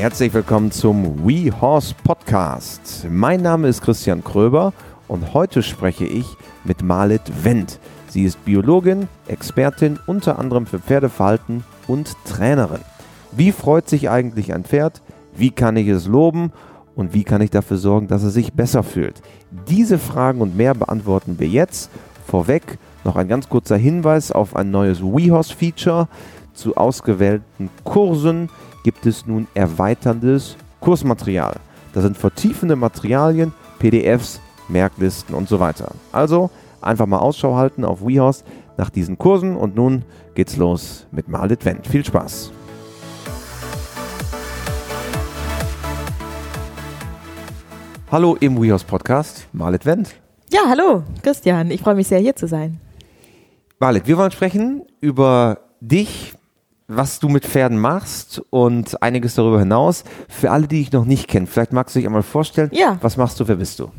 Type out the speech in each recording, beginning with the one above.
Herzlich willkommen zum We Horse Podcast. Mein Name ist Christian Kröber und heute spreche ich mit Malit Wendt. Sie ist Biologin, Expertin unter anderem für Pferdeverhalten und Trainerin. Wie freut sich eigentlich ein Pferd? Wie kann ich es loben? Und wie kann ich dafür sorgen, dass es sich besser fühlt? Diese Fragen und mehr beantworten wir jetzt. Vorweg noch ein ganz kurzer Hinweis auf ein neues WeHorse-Feature. Zu ausgewählten Kursen gibt es nun erweiterndes Kursmaterial. Da sind vertiefende Materialien, PDFs, Merklisten und so weiter. Also einfach mal Ausschau halten auf WeHorse nach diesen Kursen und nun geht's los mit Malit Wendt. Viel Spaß! Hallo im WeHorse Podcast, Malit Wendt. Ja, hallo, Christian. Ich freue mich sehr, hier zu sein. Malit, wir wollen sprechen über dich, was du mit Pferden machst und einiges darüber hinaus. Für alle, die dich noch nicht kennen, vielleicht magst du dich einmal vorstellen. Ja. Was machst du, wer bist du?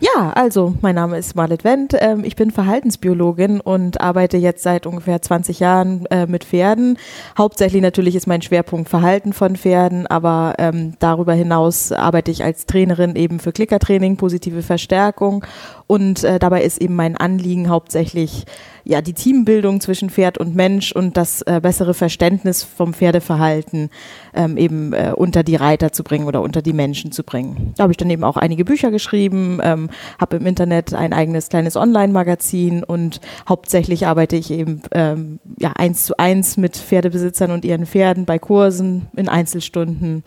Ja, also mein Name ist Marlet Wendt. Ähm, ich bin Verhaltensbiologin und arbeite jetzt seit ungefähr 20 Jahren äh, mit Pferden. Hauptsächlich natürlich ist mein Schwerpunkt Verhalten von Pferden, aber ähm, darüber hinaus arbeite ich als Trainerin eben für Klickertraining, positive Verstärkung und äh, dabei ist eben mein Anliegen hauptsächlich ja die Teambildung zwischen Pferd und Mensch und das äh, bessere Verständnis vom Pferdeverhalten ähm, eben äh, unter die Reiter zu bringen oder unter die Menschen zu bringen. Da habe ich dann eben auch einige Bücher geschrieben, ähm, habe im Internet ein eigenes kleines Online-Magazin und hauptsächlich arbeite ich eben ähm, ja eins zu eins mit Pferdebesitzern und ihren Pferden bei Kursen in Einzelstunden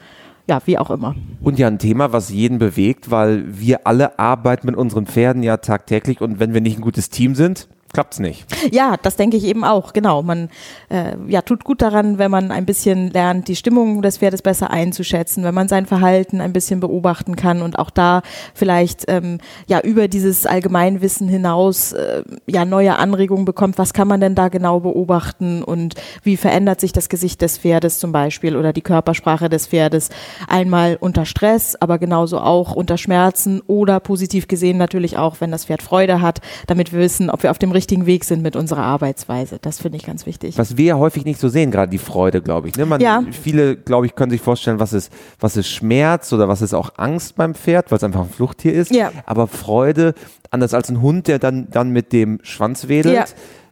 ja, wie auch immer. Und ja, ein Thema, was jeden bewegt, weil wir alle arbeiten mit unseren Pferden ja tagtäglich und wenn wir nicht ein gutes Team sind, klappt es nicht. Ja, das denke ich eben auch, genau. Man äh, ja, tut gut daran, wenn man ein bisschen lernt, die Stimmung des Pferdes besser einzuschätzen, wenn man sein Verhalten ein bisschen beobachten kann und auch da vielleicht ähm, ja über dieses Allgemeinwissen hinaus äh, ja neue Anregungen bekommt. Was kann man denn da genau beobachten und wie verändert sich das Gesicht des Pferdes zum Beispiel oder die Körpersprache des Pferdes einmal unter Stress, aber genauso auch unter Schmerzen oder positiv gesehen natürlich auch, wenn das Pferd Freude hat, damit wir wissen, ob wir auf dem richtigen Weg sind mit unserer Arbeitsweise. Das finde ich ganz wichtig. Was wir ja häufig nicht so sehen, gerade die Freude, glaube ich. Ne? Man, ja. Viele, glaube ich, können sich vorstellen, was ist, was ist Schmerz oder was ist auch Angst beim Pferd, weil es einfach ein Fluchttier ist. Ja. Aber Freude, anders als ein Hund, der dann, dann mit dem Schwanz wedelt. Ja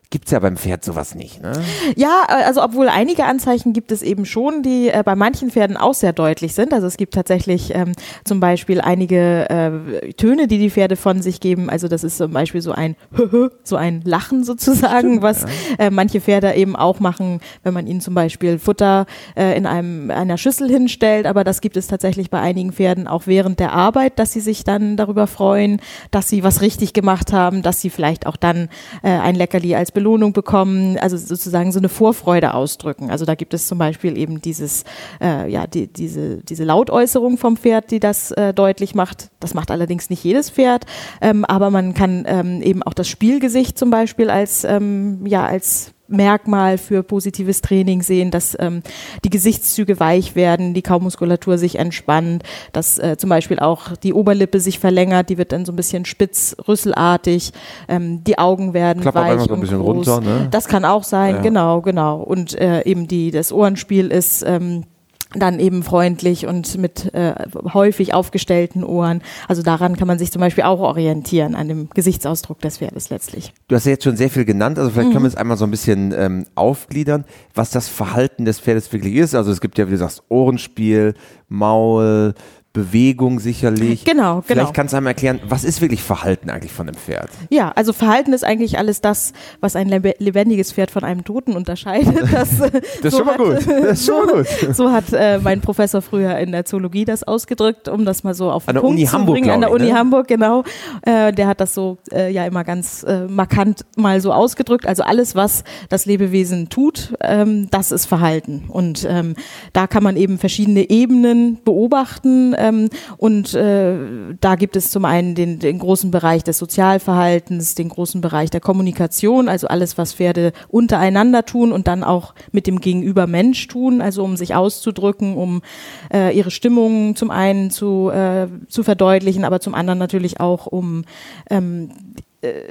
gibt es ja beim Pferd sowas nicht. Ne? Ja, äh, also obwohl einige Anzeichen gibt es eben schon, die äh, bei manchen Pferden auch sehr deutlich sind. Also es gibt tatsächlich ähm, zum Beispiel einige äh, Töne, die die Pferde von sich geben. Also das ist zum Beispiel so ein so ein Lachen sozusagen, was äh, manche Pferde eben auch machen, wenn man ihnen zum Beispiel Futter äh, in einem einer Schüssel hinstellt. Aber das gibt es tatsächlich bei einigen Pferden auch während der Arbeit, dass sie sich dann darüber freuen, dass sie was richtig gemacht haben, dass sie vielleicht auch dann äh, ein Leckerli als Belohnung bekommen, also sozusagen so eine Vorfreude ausdrücken. Also da gibt es zum Beispiel eben dieses, äh, ja, die, diese, diese Lautäußerung vom Pferd, die das äh, deutlich macht. Das macht allerdings nicht jedes Pferd, ähm, aber man kann ähm, eben auch das Spielgesicht zum Beispiel als, ähm, ja, als Merkmal für positives Training sehen, dass ähm, die Gesichtszüge weich werden, die Kaumuskulatur sich entspannt, dass äh, zum Beispiel auch die Oberlippe sich verlängert, die wird dann so ein bisschen spitz, rüsselartig, ähm, die Augen werden Klappt weich so ein bisschen groß. runter. Ne? Das kann auch sein, ja. genau, genau. Und äh, eben die das Ohrenspiel ist ähm, dann eben freundlich und mit äh, häufig aufgestellten Ohren. Also daran kann man sich zum Beispiel auch orientieren, an dem Gesichtsausdruck des Pferdes letztlich. Du hast ja jetzt schon sehr viel genannt, also vielleicht mhm. können wir es einmal so ein bisschen ähm, aufgliedern, was das Verhalten des Pferdes wirklich ist. Also es gibt ja, wie du sagst, Ohrenspiel, Maul, Bewegung sicherlich. Genau, genau. Vielleicht kannst du einmal erklären, was ist wirklich Verhalten eigentlich von einem Pferd? Ja, also Verhalten ist eigentlich alles das, was ein lebendiges Pferd von einem Toten unterscheidet. Das, das ist schon mal gut. Das ist schon mal gut. So hat äh, mein Professor früher in der Zoologie das ausgedrückt, um das mal so auf den Punkt Uni zu Hamburg, bringen. An der ich, Uni ne? Hamburg, genau. Äh, der hat das so äh, ja immer ganz äh, markant mal so ausgedrückt. Also alles, was das Lebewesen tut, ähm, das ist Verhalten. Und ähm, da kann man eben verschiedene Ebenen beobachten ähm, und äh, da gibt es zum einen den, den großen Bereich des Sozialverhaltens, den großen Bereich der Kommunikation, also alles, was Pferde untereinander tun und dann auch mit dem Gegenüber Mensch tun, also um sich auszudrücken, um äh, ihre Stimmung zum einen zu, äh, zu verdeutlichen, aber zum anderen natürlich auch um ähm, äh,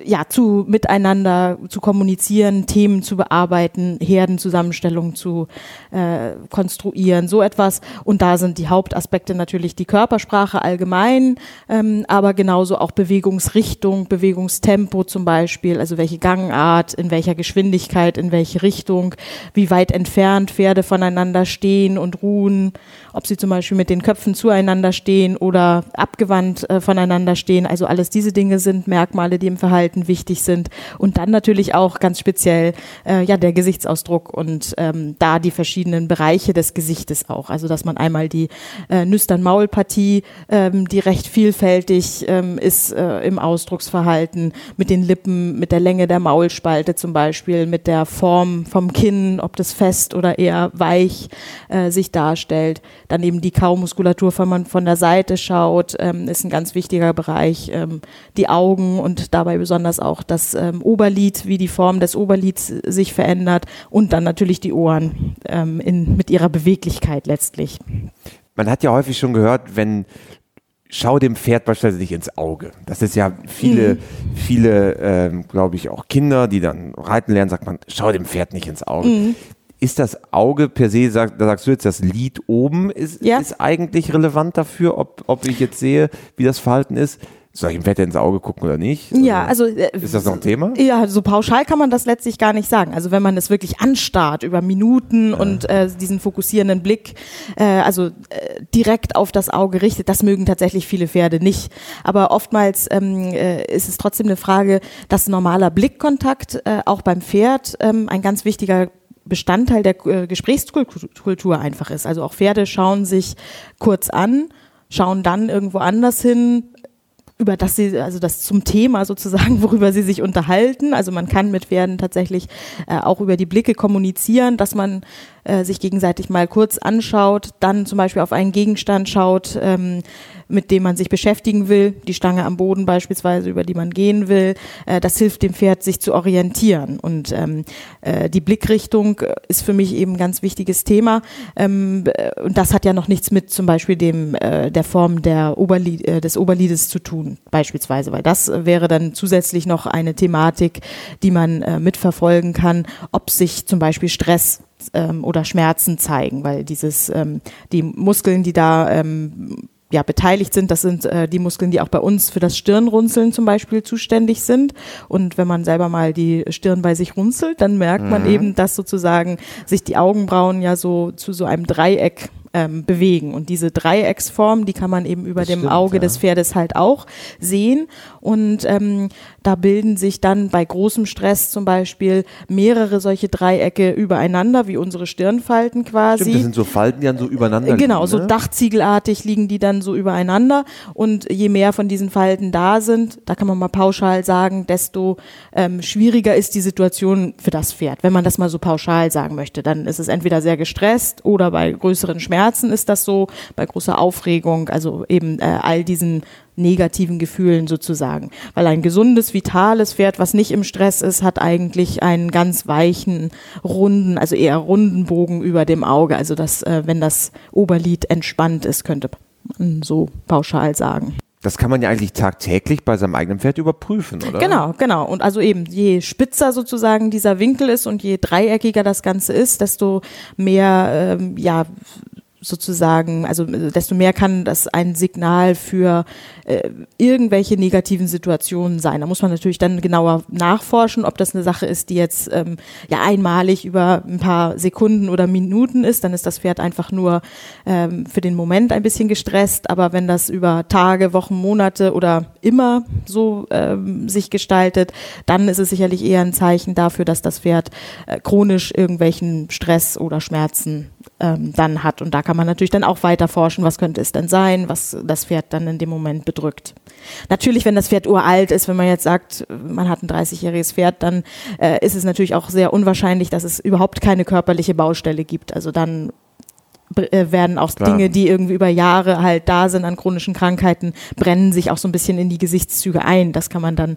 ja, zu miteinander zu kommunizieren, Themen zu bearbeiten, Herdenzusammenstellungen zu äh, konstruieren, so etwas. Und da sind die Hauptaspekte natürlich die Körpersprache allgemein, ähm, aber genauso auch Bewegungsrichtung, Bewegungstempo zum Beispiel, also welche Gangart, in welcher Geschwindigkeit, in welche Richtung, wie weit entfernt Pferde voneinander stehen und ruhen, ob sie zum Beispiel mit den Köpfen zueinander stehen oder abgewandt äh, voneinander stehen. Also alles diese Dinge sind Merkmale, die im Verhalten wichtig sind. Und dann natürlich auch ganz speziell äh, ja der Gesichtsausdruck und ähm, da die verschiedenen Bereiche des Gesichtes auch. Also dass man einmal die äh, Nüstern-Maulpartie, ähm, die recht vielfältig ähm, ist äh, im Ausdrucksverhalten, mit den Lippen, mit der Länge der Maulspalte zum Beispiel, mit der Form vom Kinn, ob das fest oder eher weich äh, sich darstellt. Dann eben die Kaumuskulatur, wenn man von der Seite schaut, ähm, ist ein ganz wichtiger Bereich. Ähm, die Augen und dabei besonders auch das ähm, Oberlid, wie die Form des Oberlids sich verändert und dann natürlich die Ohren ähm, in, mit ihrer Beweglichkeit letztlich. Man hat ja häufig schon gehört, wenn schau dem Pferd beispielsweise nicht ins Auge. Das ist ja viele, mhm. viele, ähm, glaube ich, auch Kinder, die dann reiten lernen, sagt man, schau dem Pferd nicht ins Auge. Mhm. Ist das Auge per se, sag, da sagst du jetzt, das Lid oben ist, ja. ist eigentlich relevant dafür, ob, ob ich jetzt sehe, wie das Verhalten ist? Soll ich dem Wetter ins Auge gucken oder nicht? Ja, also. Äh, ist das noch ein Thema? Ja, so pauschal kann man das letztlich gar nicht sagen. Also wenn man es wirklich anstarrt über Minuten ja. und äh, diesen fokussierenden Blick, äh, also äh, direkt auf das Auge richtet, das mögen tatsächlich viele Pferde nicht. Aber oftmals ähm, äh, ist es trotzdem eine Frage, dass normaler Blickkontakt äh, auch beim Pferd ähm, ein ganz wichtiger Bestandteil der äh, Gesprächskultur einfach ist. Also auch Pferde schauen sich kurz an, schauen dann irgendwo anders hin, über das sie, also das zum Thema sozusagen, worüber sie sich unterhalten. Also man kann mit Pferden tatsächlich äh, auch über die Blicke kommunizieren, dass man äh, sich gegenseitig mal kurz anschaut, dann zum Beispiel auf einen Gegenstand schaut, ähm, mit dem man sich beschäftigen will, die Stange am Boden beispielsweise, über die man gehen will. Äh, das hilft dem Pferd, sich zu orientieren. Und ähm, äh, die Blickrichtung ist für mich eben ein ganz wichtiges Thema. Ähm, äh, und das hat ja noch nichts mit zum Beispiel dem äh, der Form der Oberlid, äh, des Oberlides zu tun, beispielsweise, weil das wäre dann zusätzlich noch eine Thematik, die man äh, mitverfolgen kann, ob sich zum Beispiel Stress ähm, oder Schmerzen zeigen, weil dieses ähm, die Muskeln, die da ähm, ja, beteiligt sind. Das sind äh, die Muskeln, die auch bei uns für das Stirnrunzeln zum Beispiel zuständig sind. Und wenn man selber mal die Stirn bei sich runzelt, dann merkt mhm. man eben, dass sozusagen sich die Augenbrauen ja so zu so einem Dreieck ähm, bewegen. Und diese Dreiecksform, die kann man eben über das dem stimmt, Auge ja. des Pferdes halt auch sehen. Und ähm, da bilden sich dann bei großem Stress zum Beispiel mehrere solche Dreiecke übereinander, wie unsere Stirnfalten quasi. Stimmt, das sind so Falten, die dann so übereinander Genau, liegen, so ne? dachziegelartig liegen die dann so übereinander. Und je mehr von diesen Falten da sind, da kann man mal pauschal sagen, desto ähm, schwieriger ist die Situation für das Pferd. Wenn man das mal so pauschal sagen möchte, dann ist es entweder sehr gestresst oder bei größeren Schmerzen Schmerzen ist das so, bei großer Aufregung, also eben äh, all diesen negativen Gefühlen sozusagen. Weil ein gesundes, vitales Pferd, was nicht im Stress ist, hat eigentlich einen ganz weichen, runden, also eher runden Bogen über dem Auge. Also dass, äh, wenn das Oberlid entspannt ist, könnte man so pauschal sagen. Das kann man ja eigentlich tagtäglich bei seinem eigenen Pferd überprüfen, oder? Genau, genau. Und also eben, je spitzer sozusagen dieser Winkel ist und je dreieckiger das Ganze ist, desto mehr ähm, ja, sozusagen, also äh, desto mehr kann das ein Signal für äh, irgendwelche negativen Situationen sein. Da muss man natürlich dann genauer nachforschen, ob das eine Sache ist, die jetzt ähm, ja einmalig über ein paar Sekunden oder Minuten ist. Dann ist das Pferd einfach nur ähm, für den Moment ein bisschen gestresst. Aber wenn das über Tage, Wochen, Monate oder immer so ähm, sich gestaltet, dann ist es sicherlich eher ein Zeichen dafür, dass das Pferd äh, chronisch irgendwelchen Stress oder Schmerzen ähm, dann hat. Und da kann man natürlich dann auch weiter forschen, was könnte es denn sein, was das Pferd dann in dem Moment bedrückt. Natürlich, wenn das Pferd uralt ist, wenn man jetzt sagt, man hat ein 30-jähriges Pferd, dann äh, ist es natürlich auch sehr unwahrscheinlich, dass es überhaupt keine körperliche Baustelle gibt. Also dann werden auch Klar. Dinge, die irgendwie über Jahre halt da sind an chronischen Krankheiten, brennen sich auch so ein bisschen in die Gesichtszüge ein. Das kann man dann,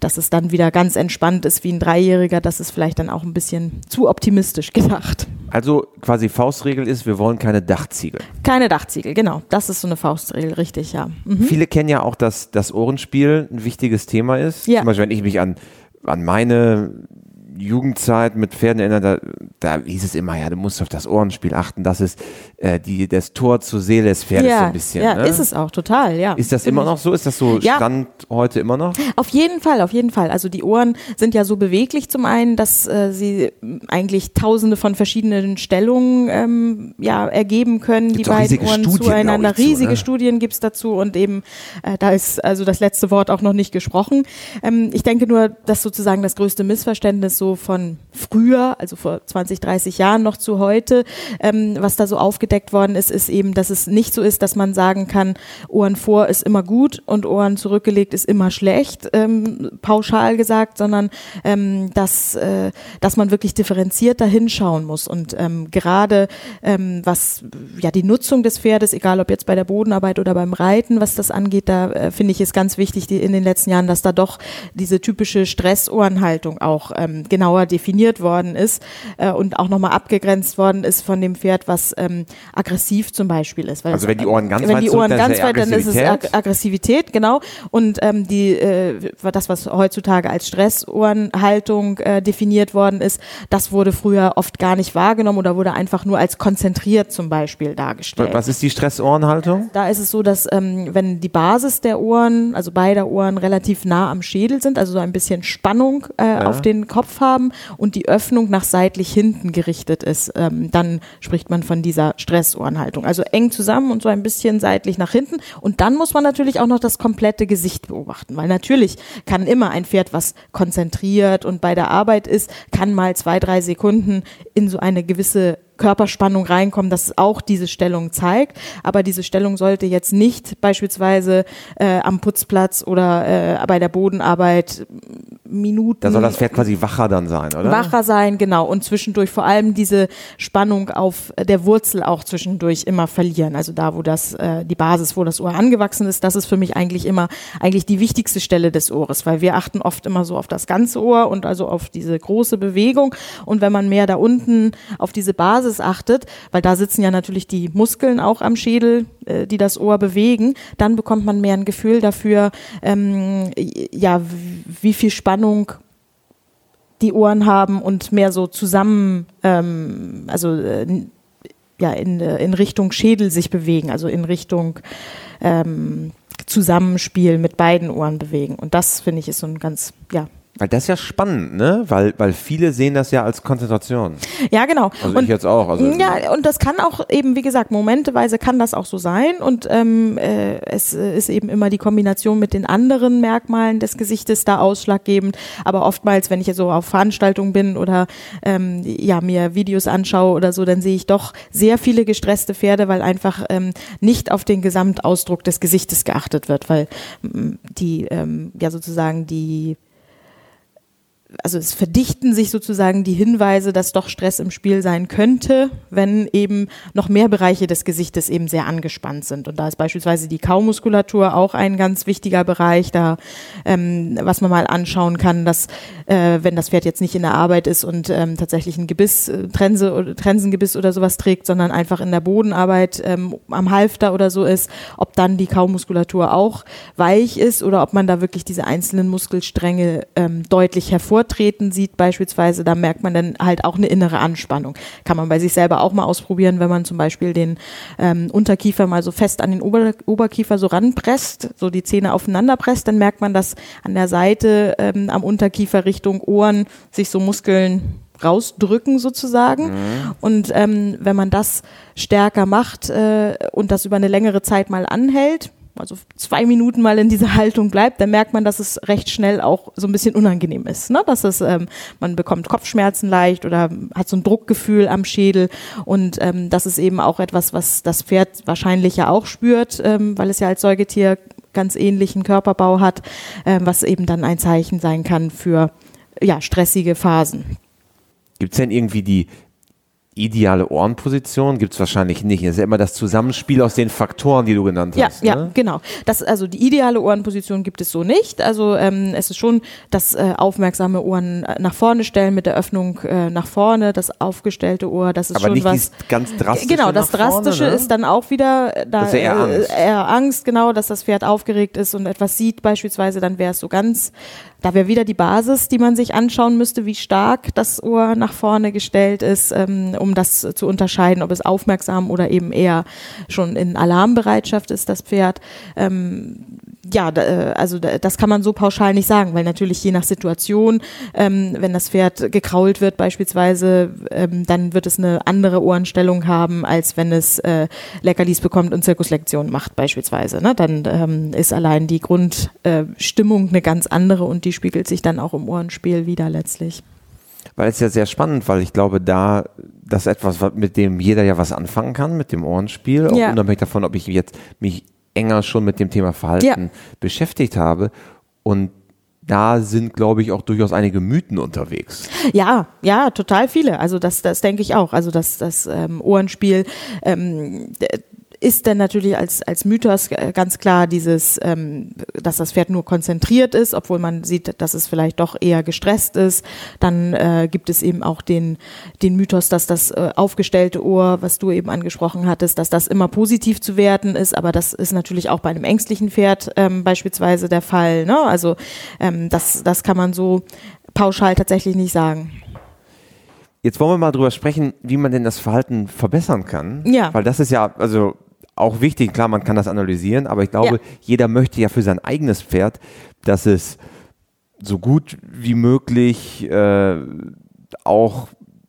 dass es dann wieder ganz entspannt ist wie ein Dreijähriger, das ist vielleicht dann auch ein bisschen zu optimistisch gedacht. Also quasi Faustregel ist, wir wollen keine Dachziegel. Keine Dachziegel, genau. Das ist so eine Faustregel, richtig, ja. Mhm. Viele kennen ja auch, dass das Ohrenspiel ein wichtiges Thema ist. Ja. Zum Beispiel, wenn ich mich an, an meine Jugendzeit mit Pferden erinnere, da, da hieß es immer, ja, du musst auf das Ohrenspiel achten. Das ist äh, die, das Tor zur Seele des Pferdes so ja, ein bisschen. ja, ne? ist es auch, total, ja. Ist das immer noch so? Ist das so Ja. Stand heute immer noch? Auf jeden Fall, auf jeden Fall. Also die Ohren sind ja so beweglich zum einen, dass äh, sie eigentlich tausende von verschiedenen Stellungen ähm, ja, ergeben können, Gibt's die beiden riesige Ohren Studien, zueinander. ich, zu, Riesige ne? Studien gibt's dazu und eben äh, da ist also das letzte Wort auch noch nicht gesprochen. Ähm, ich denke nur, dass sozusagen das größte Missverständnis so von früher, also vor 20, 30 Jahren noch zu heute, ähm, was da so aufgedeckt worden ist, ist eben, dass es nicht so ist, dass man sagen kann, Ohren vor ist immer gut und Ohren zurückgelegt ist immer schlecht, ähm, pauschal gesagt, sondern ähm, dass, äh, dass man wirklich differenziert da hinschauen muss. Und ähm, gerade ähm, was ja die Nutzung des Pferdes, egal ob jetzt bei der Bodenarbeit oder beim Reiten, was das angeht, da äh, finde ich es ganz wichtig die, in den letzten Jahren, dass da doch diese typische Stressohrenhaltung auch ähm, genauer definiert worden ist äh, und auch nochmal abgegrenzt worden ist von dem Pferd, was ähm, aggressiv zum Beispiel ist. Weil Also wenn die Ohren ganz wenn weit die Ohren ganz ja weit, dann ist es Aggressivität. Ag Aggressivität, genau. Und ähm, die, äh, das, was heutzutage als Stressohrenhaltung äh, definiert worden ist, das wurde früher oft gar nicht wahrgenommen oder wurde einfach nur als konzentriert zum Beispiel dargestellt. Was ist die Stressohrenhaltung? Da ist es so, dass ähm, wenn die Basis der Ohren, also beider Ohren, relativ nah am Schädel sind, also so ein bisschen Spannung äh, auf den Kopf haben und die Öffnung nach seitlich hinten gerichtet ist, ähm, dann spricht man von dieser Stressohrenhaltung. Also eng zusammen und so ein bisschen seitlich nach hinten. Und dann muss man natürlich auch noch das komplette Gesicht beobachten, weil natürlich kann immer ein Pferd, was konzentriert und bei der Arbeit ist, kann mal zwei, drei Sekunden in so eine gewisse Körperspannung reinkommen, dass es auch diese Stellung zeigt. Aber diese Stellung sollte jetzt nicht beispielsweise äh, am Putzplatz oder äh, bei der Bodenarbeit Minuten Da soll das Pferd quasi wacher dann sein, oder? wacher sein, genau. Und zwischendurch vor allem diese Spannung auf der Wurzel auch zwischendurch immer verlieren. Also da, wo das, äh, die Basis, wo das Ohr angewachsen ist, das ist für mich eigentlich immer eigentlich die wichtigste Stelle des Ohres, weil wir achten oft immer so auf das ganze Ohr und also auf diese große Bewegung. Und wenn man mehr da unten auf diese Basis achtet, weil da sitzen ja natürlich die Muskeln auch am Schädel, die das Ohr bewegen, dann bekommt man mehr ein Gefühl dafür, ähm, ja, wie viel Spannung die Ohren haben und mehr so zusammen, ähm, also äh, ja, in, äh, in Richtung Schädel sich bewegen, also in Richtung ähm, Zusammenspiel mit beiden Ohren bewegen. Und das finde ich ist so ein ganz, ja. Weil das ist ja spannend, ne? Weil, weil viele sehen das ja als Konzentration. Ja, genau. Also und, ich jetzt auch. Also ja, und das kann auch eben, wie gesagt, momenteweise kann das auch so sein. Und ähm, äh, es äh, ist eben immer die Kombination mit den anderen Merkmalen des Gesichtes da ausschlaggebend. Aber oftmals, wenn ich so auf Veranstaltungen bin oder ähm, ja, mir Videos anschaue oder so, dann sehe ich doch sehr viele gestresste Pferde, weil einfach ähm, nicht auf den Gesamtausdruck des Gesichtes geachtet wird, weil mm, die ähm, ja sozusagen die also es verdichten sich sozusagen die Hinweise, dass doch Stress im Spiel sein könnte, wenn eben noch mehr Bereiche des Gesichtes eben sehr angespannt sind. Und da ist beispielsweise die Kaumuskulatur auch ein ganz wichtiger Bereich, da ähm, was man mal anschauen kann, dass äh, wenn das Pferd jetzt nicht in der Arbeit ist und ähm, tatsächlich ein Gebiss, äh, Trense oder Trensengebiss oder sowas trägt, sondern einfach in der Bodenarbeit ähm, am Halfter oder so ist, ob dann die Kaumuskulatur auch weich ist oder ob man da wirklich diese einzelnen Muskelstränge ähm, deutlich hervortreten sieht beispielsweise, da merkt man dann halt auch eine innere Anspannung. Kann man bei sich selber auch mal ausprobieren, wenn man zum Beispiel den ähm, Unterkiefer mal so fest an den Ober Oberkiefer so ranpresst, so die Zähne aufeinander presst, dann merkt man, dass an der Seite ähm, am Unterkiefer Richtung Ohren sich so Muskeln rausdrücken sozusagen. Und ähm, wenn man das stärker macht äh, und das über eine längere Zeit mal anhält, also zwei Minuten mal in dieser Haltung bleibt, dann merkt man, dass es recht schnell auch so ein bisschen unangenehm ist. Ne? Dass es, ähm, man bekommt Kopfschmerzen leicht oder hat so ein Druckgefühl am Schädel. Und ähm, das ist eben auch etwas, was das Pferd wahrscheinlich ja auch spürt, ähm, weil es ja als Säugetier ganz ähnlichen Körperbau hat, ähm, was eben dann ein Zeichen sein kann für ja, stressige Phasen. Gibt es denn irgendwie die ideale Ohrenposition gibt es wahrscheinlich nicht. Es ist ja immer das Zusammenspiel aus den Faktoren, die du genannt ja, hast. Ja, ne? genau. Das, also die ideale Ohrenposition gibt es so nicht. Also ähm, es ist schon das äh, aufmerksame Ohren nach vorne stellen mit der Öffnung äh, nach vorne, das aufgestellte Ohr, das ist Aber schon nicht was. ganz drastische Genau, das nach vorne, Drastische ne? ist dann auch wieder äh, da Das ist ja eher Angst. Äh, eher Angst, genau, dass das Pferd aufgeregt ist und etwas sieht beispielsweise, dann wäre es so ganz, da wäre wieder die Basis, die man sich anschauen müsste, wie stark das Ohr nach vorne gestellt ist, ähm, um das zu unterscheiden, ob es aufmerksam oder eben eher schon in Alarmbereitschaft ist, das Pferd. Ja, äh, also da, das kann man so pauschal nicht sagen, weil natürlich je nach Situation, ähm, wenn das Pferd gekrault wird beispielsweise, ähm, dann wird es eine andere Ohrenstellung haben, als wenn es äh, Leckerlis bekommt und Zirkuslektionen macht beispielsweise. Ne? Dann ähm, ist allein die Grundstimmung eine ganz andere und die spiegelt sich dann auch im Ohrenspiel wieder letztlich. Weil es ja sehr spannend, weil ich glaube, da das ist etwas, was- mit dem jeder ja was anfangen kann, mit dem Ohrenspiel, auch Ja. unabhängig davon, ob ich jetzt mich enger schon mit dem Thema Verhalten Ja. beschäftigt habe. Und da sind, glaube ich, auch durchaus einige Mythen unterwegs. Ja, ja, total viele. Also das, das denke ich auch. Also das, das ähm, Ohrenspiel ähm, ist dann natürlich als, als Mythos äh, ganz klar dieses, ähm, dass das Pferd nur konzentriert ist, obwohl man sieht, dass es vielleicht doch eher gestresst ist. Dann äh, gibt es eben auch den, den Mythos, dass das äh, aufgestellte Ohr, was du eben angesprochen hattest, dass das immer positiv zu werten ist. Aber das ist natürlich auch bei einem ängstlichen Pferd ähm, beispielsweise der Fall. Ne? Also ähm, das, das kann man so pauschal tatsächlich nicht sagen. Jetzt wollen wir mal drüber sprechen, wie man denn das Verhalten verbessern kann. Ja. Weil das ist ja, also auch wichtig, klar, man kann das analysieren, aber ich glaube, Ja. jeder möchte ja für sein eigenes Pferd, dass es so gut wie möglich äh, auch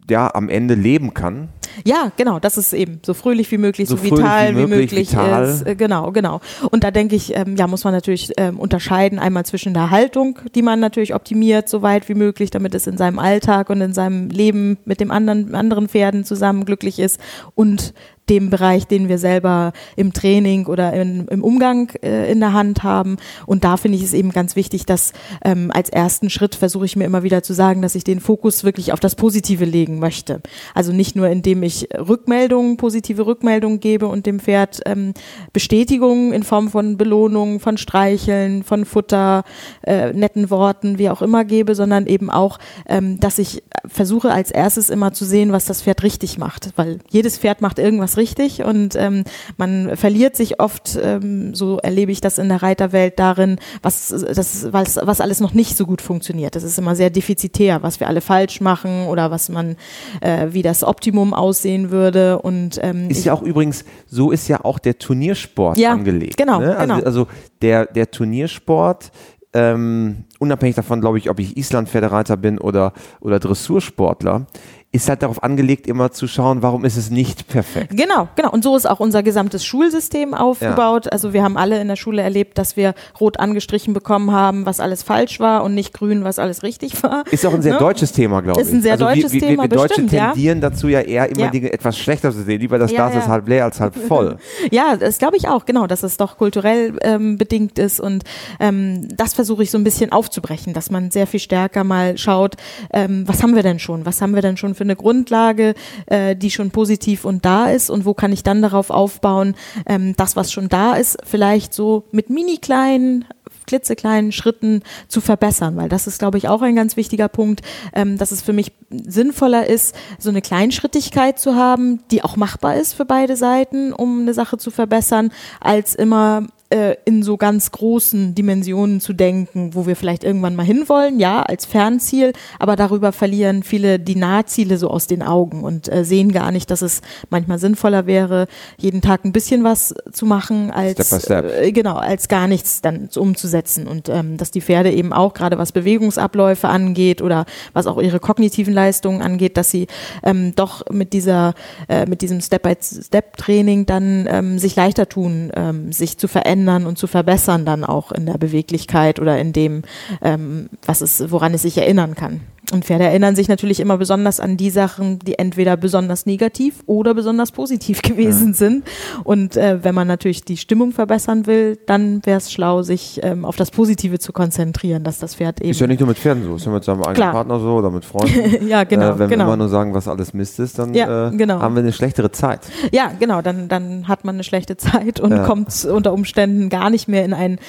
ja, am Ende leben kann. Ja, genau, das ist eben so fröhlich wie möglich, So so, vital wie wie möglich, möglich, vital. ist. Äh, Genau, genau. Und da denke ich, ähm, ja, muss man natürlich ähm, unterscheiden, einmal zwischen der Haltung, die man natürlich optimiert, so weit wie möglich, damit es in seinem Alltag und in seinem Leben mit dem anderen, anderen Pferden zusammen glücklich ist und dem Bereich, den wir selber im Training oder in, im Umgang äh, in der Hand haben. Und da finde ich es eben ganz wichtig, dass ähm, als ersten Schritt versuche ich mir immer wieder zu sagen, dass ich den Fokus wirklich auf das Positive legen möchte. Also nicht nur, indem ich Rückmeldungen, positive Rückmeldungen gebe und dem Pferd ähm, Bestätigungen in Form von Belohnungen, von Streicheln, von Futter, äh, netten Worten, wie auch immer gebe, sondern eben auch, ähm, dass ich versuche als erstes immer zu sehen, was das Pferd richtig macht, weil jedes Pferd macht irgendwas richtig und ähm, man verliert sich oft, ähm, so erlebe ich das in der Reiterwelt darin, was, das, was, was alles noch nicht so gut funktioniert. Das ist immer sehr defizitär, was wir alle falsch machen oder was man, äh, wie das Optimum aussehen würde und ähm, Ist ja auch übrigens, so ist ja auch der Turniersport Ja, angelegt. genau, ne? also, genau. also der, der Turniersport, ähm, unabhängig davon, glaube ich, ob ich Island-Pferdereiter bin oder, oder Dressursportler, ist halt darauf angelegt, immer zu schauen, warum ist es nicht perfekt. Genau, genau. Und so ist auch unser gesamtes Schulsystem aufgebaut. Also wir haben alle in der Schule erlebt, dass wir rot angestrichen bekommen haben, was alles falsch war und nicht grün, was alles richtig war. Ist auch ein sehr Ne? deutsches Thema, glaube ich. Ist ein sehr also deutsches wir, wir, Thema, wir Deutsche bestimmt, ja. tendieren dazu ja eher immer Ja. Dinge etwas schlechter zu sehen. Lieber das Ja, Glas ja. ist halb leer als halb voll. Ja, das glaube ich auch, genau, dass es doch kulturell ähm, bedingt ist und ähm, das versuche ich so ein bisschen aufzubrechen, dass man sehr viel stärker mal schaut, ähm, was haben wir denn schon, was haben wir denn schon für eine Grundlage, äh, die schon positiv und da ist? Und wo kann ich dann darauf aufbauen, ähm, das, was schon da ist, vielleicht so mit mini kleinen klitzekleinen Schritten zu verbessern, weil das ist, glaube ich, auch ein ganz wichtiger Punkt, ähm, dass es für mich sinnvoller ist, so eine Kleinschrittigkeit zu haben, die auch machbar ist für beide Seiten, um eine Sache zu verbessern, als immer äh, in so ganz großen Dimensionen zu denken, wo wir vielleicht irgendwann mal hinwollen, ja, als Fernziel, aber darüber verlieren viele die Nahziele so aus den Augen und äh, sehen gar nicht, dass es manchmal sinnvoller wäre, jeden Tag ein bisschen was zu machen, als Step step. Äh, genau, als gar nichts dann umzusetzen und ähm, dass die Pferde eben auch gerade was Bewegungsabläufe angeht oder was auch ihre kognitiven Leistungen angeht, dass sie ähm, doch mit dieser äh, mit diesem Step-by-Step-Training dann ähm, sich leichter tun, ähm, sich zu verändern und zu verbessern dann auch in der Beweglichkeit oder in dem, ähm, was es, woran es sich erinnern kann. Und Pferde erinnern sich natürlich immer besonders an die Sachen, die entweder besonders negativ oder besonders positiv gewesen ja. sind. Und äh, wenn man natürlich die Stimmung verbessern will, dann wäre es schlau, sich ähm, auf das Positive zu konzentrieren, dass das Pferd eben. Ist ja nicht nur mit Pferden so, ist ja mit seinem eigenen Klar. Partner so oder mit Freunden. ja, genau. Äh, wenn genau. wir immer nur sagen, was alles Mist ist, dann ja, äh, genau. haben wir eine schlechtere Zeit. Ja, genau. Dann, dann hat man eine schlechte Zeit und ja. kommt unter Umständen gar nicht mehr in einen,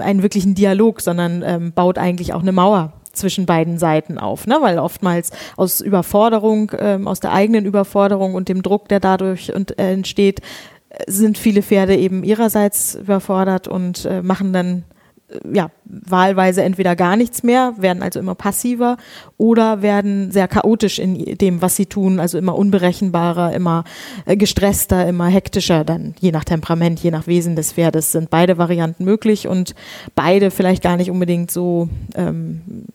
einen wirklichen Dialog, sondern ähm, baut eigentlich auch eine Mauer zwischen beiden Seiten auf, ne? weil oftmals aus Überforderung, ähm, aus der eigenen Überforderung und dem Druck, der dadurch und, äh, entsteht, sind viele Pferde eben ihrerseits überfordert und äh, machen dann äh, ja, wahlweise entweder gar nichts mehr, werden also immer passiver oder werden sehr chaotisch in dem, was sie tun, also immer unberechenbarer, immer äh, gestresster, immer hektischer, dann je nach Temperament, je nach Wesen des Pferdes sind beide Varianten möglich und beide vielleicht gar nicht unbedingt so ähm,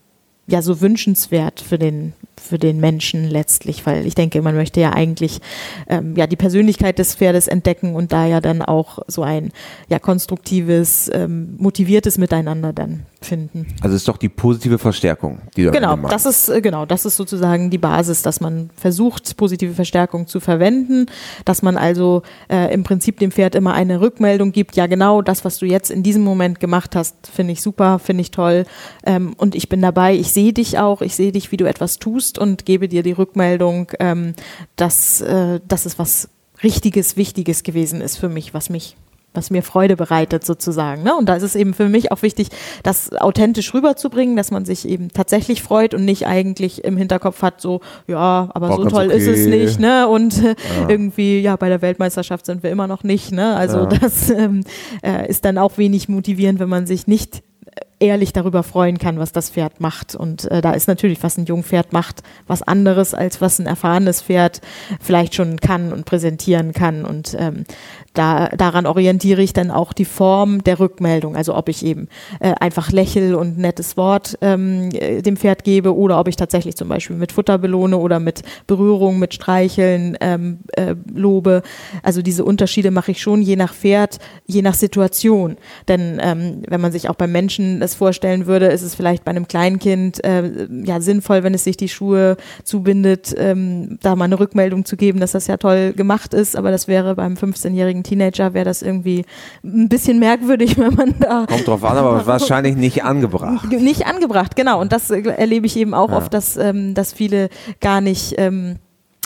ja so wünschenswert für den für den Menschen letztlich, weil ich denke, man möchte ja eigentlich ähm, ja die Persönlichkeit des Pferdes entdecken und da ja dann auch so ein ja konstruktives, ähm, motiviertes Miteinander dann finden. Also ist doch die positive Verstärkung, die du genau, das ist äh, genau, das ist sozusagen die Basis, dass man versucht positive Verstärkung zu verwenden, dass man also äh, im Prinzip dem Pferd immer eine Rückmeldung gibt. Ja, genau, das, was du jetzt in diesem Moment gemacht hast, finde ich super, finde ich toll ähm, und ich bin dabei. Ich sehe dich auch, ich sehe dich, wie du etwas tust und gebe dir die Rückmeldung, ähm, dass, äh, dass es was Richtiges, Wichtiges gewesen ist für mich, was mich was mir Freude bereitet sozusagen. Ne? Und da ist es eben für mich auch wichtig, das authentisch rüberzubringen, dass man sich eben tatsächlich freut und nicht eigentlich im Hinterkopf hat, so, ja, aber War so toll okay. ist es nicht. Ne? Und ja. irgendwie, ja, bei der Weltmeisterschaft sind wir immer noch nicht. Ne? Also ja. das ähm, äh, ist dann auch wenig motivierend, wenn man sich nicht ehrlich darüber freuen kann, was das Pferd macht. Und äh, da ist natürlich, was ein Jungpferd macht, was anderes, als was ein erfahrenes Pferd vielleicht schon kann und präsentieren kann. Und ähm, da, daran orientiere ich dann auch die Form der Rückmeldung. Also ob ich eben äh, einfach lächel und nettes Wort ähm, äh, dem Pferd gebe oder ob ich tatsächlich zum Beispiel mit Futter belohne oder mit Berührung, mit Streicheln ähm, äh, lobe. Also diese Unterschiede mache ich schon je nach Pferd, je nach Situation. Denn ähm, wenn man sich auch beim Menschen es vorstellen würde, ist es vielleicht bei einem Kleinkind äh, ja sinnvoll, wenn es sich die Schuhe zubindet, ähm, da mal eine Rückmeldung zu geben, dass das ja toll gemacht ist. Aber das wäre beim 15-jährigen Teenager wäre das irgendwie ein bisschen merkwürdig, wenn man da. Kommt drauf an, aber wahrscheinlich nicht angebracht. Nicht angebracht, genau. Und das erlebe ich eben auch ja. oft, dass, ähm, dass viele gar nicht. Ähm,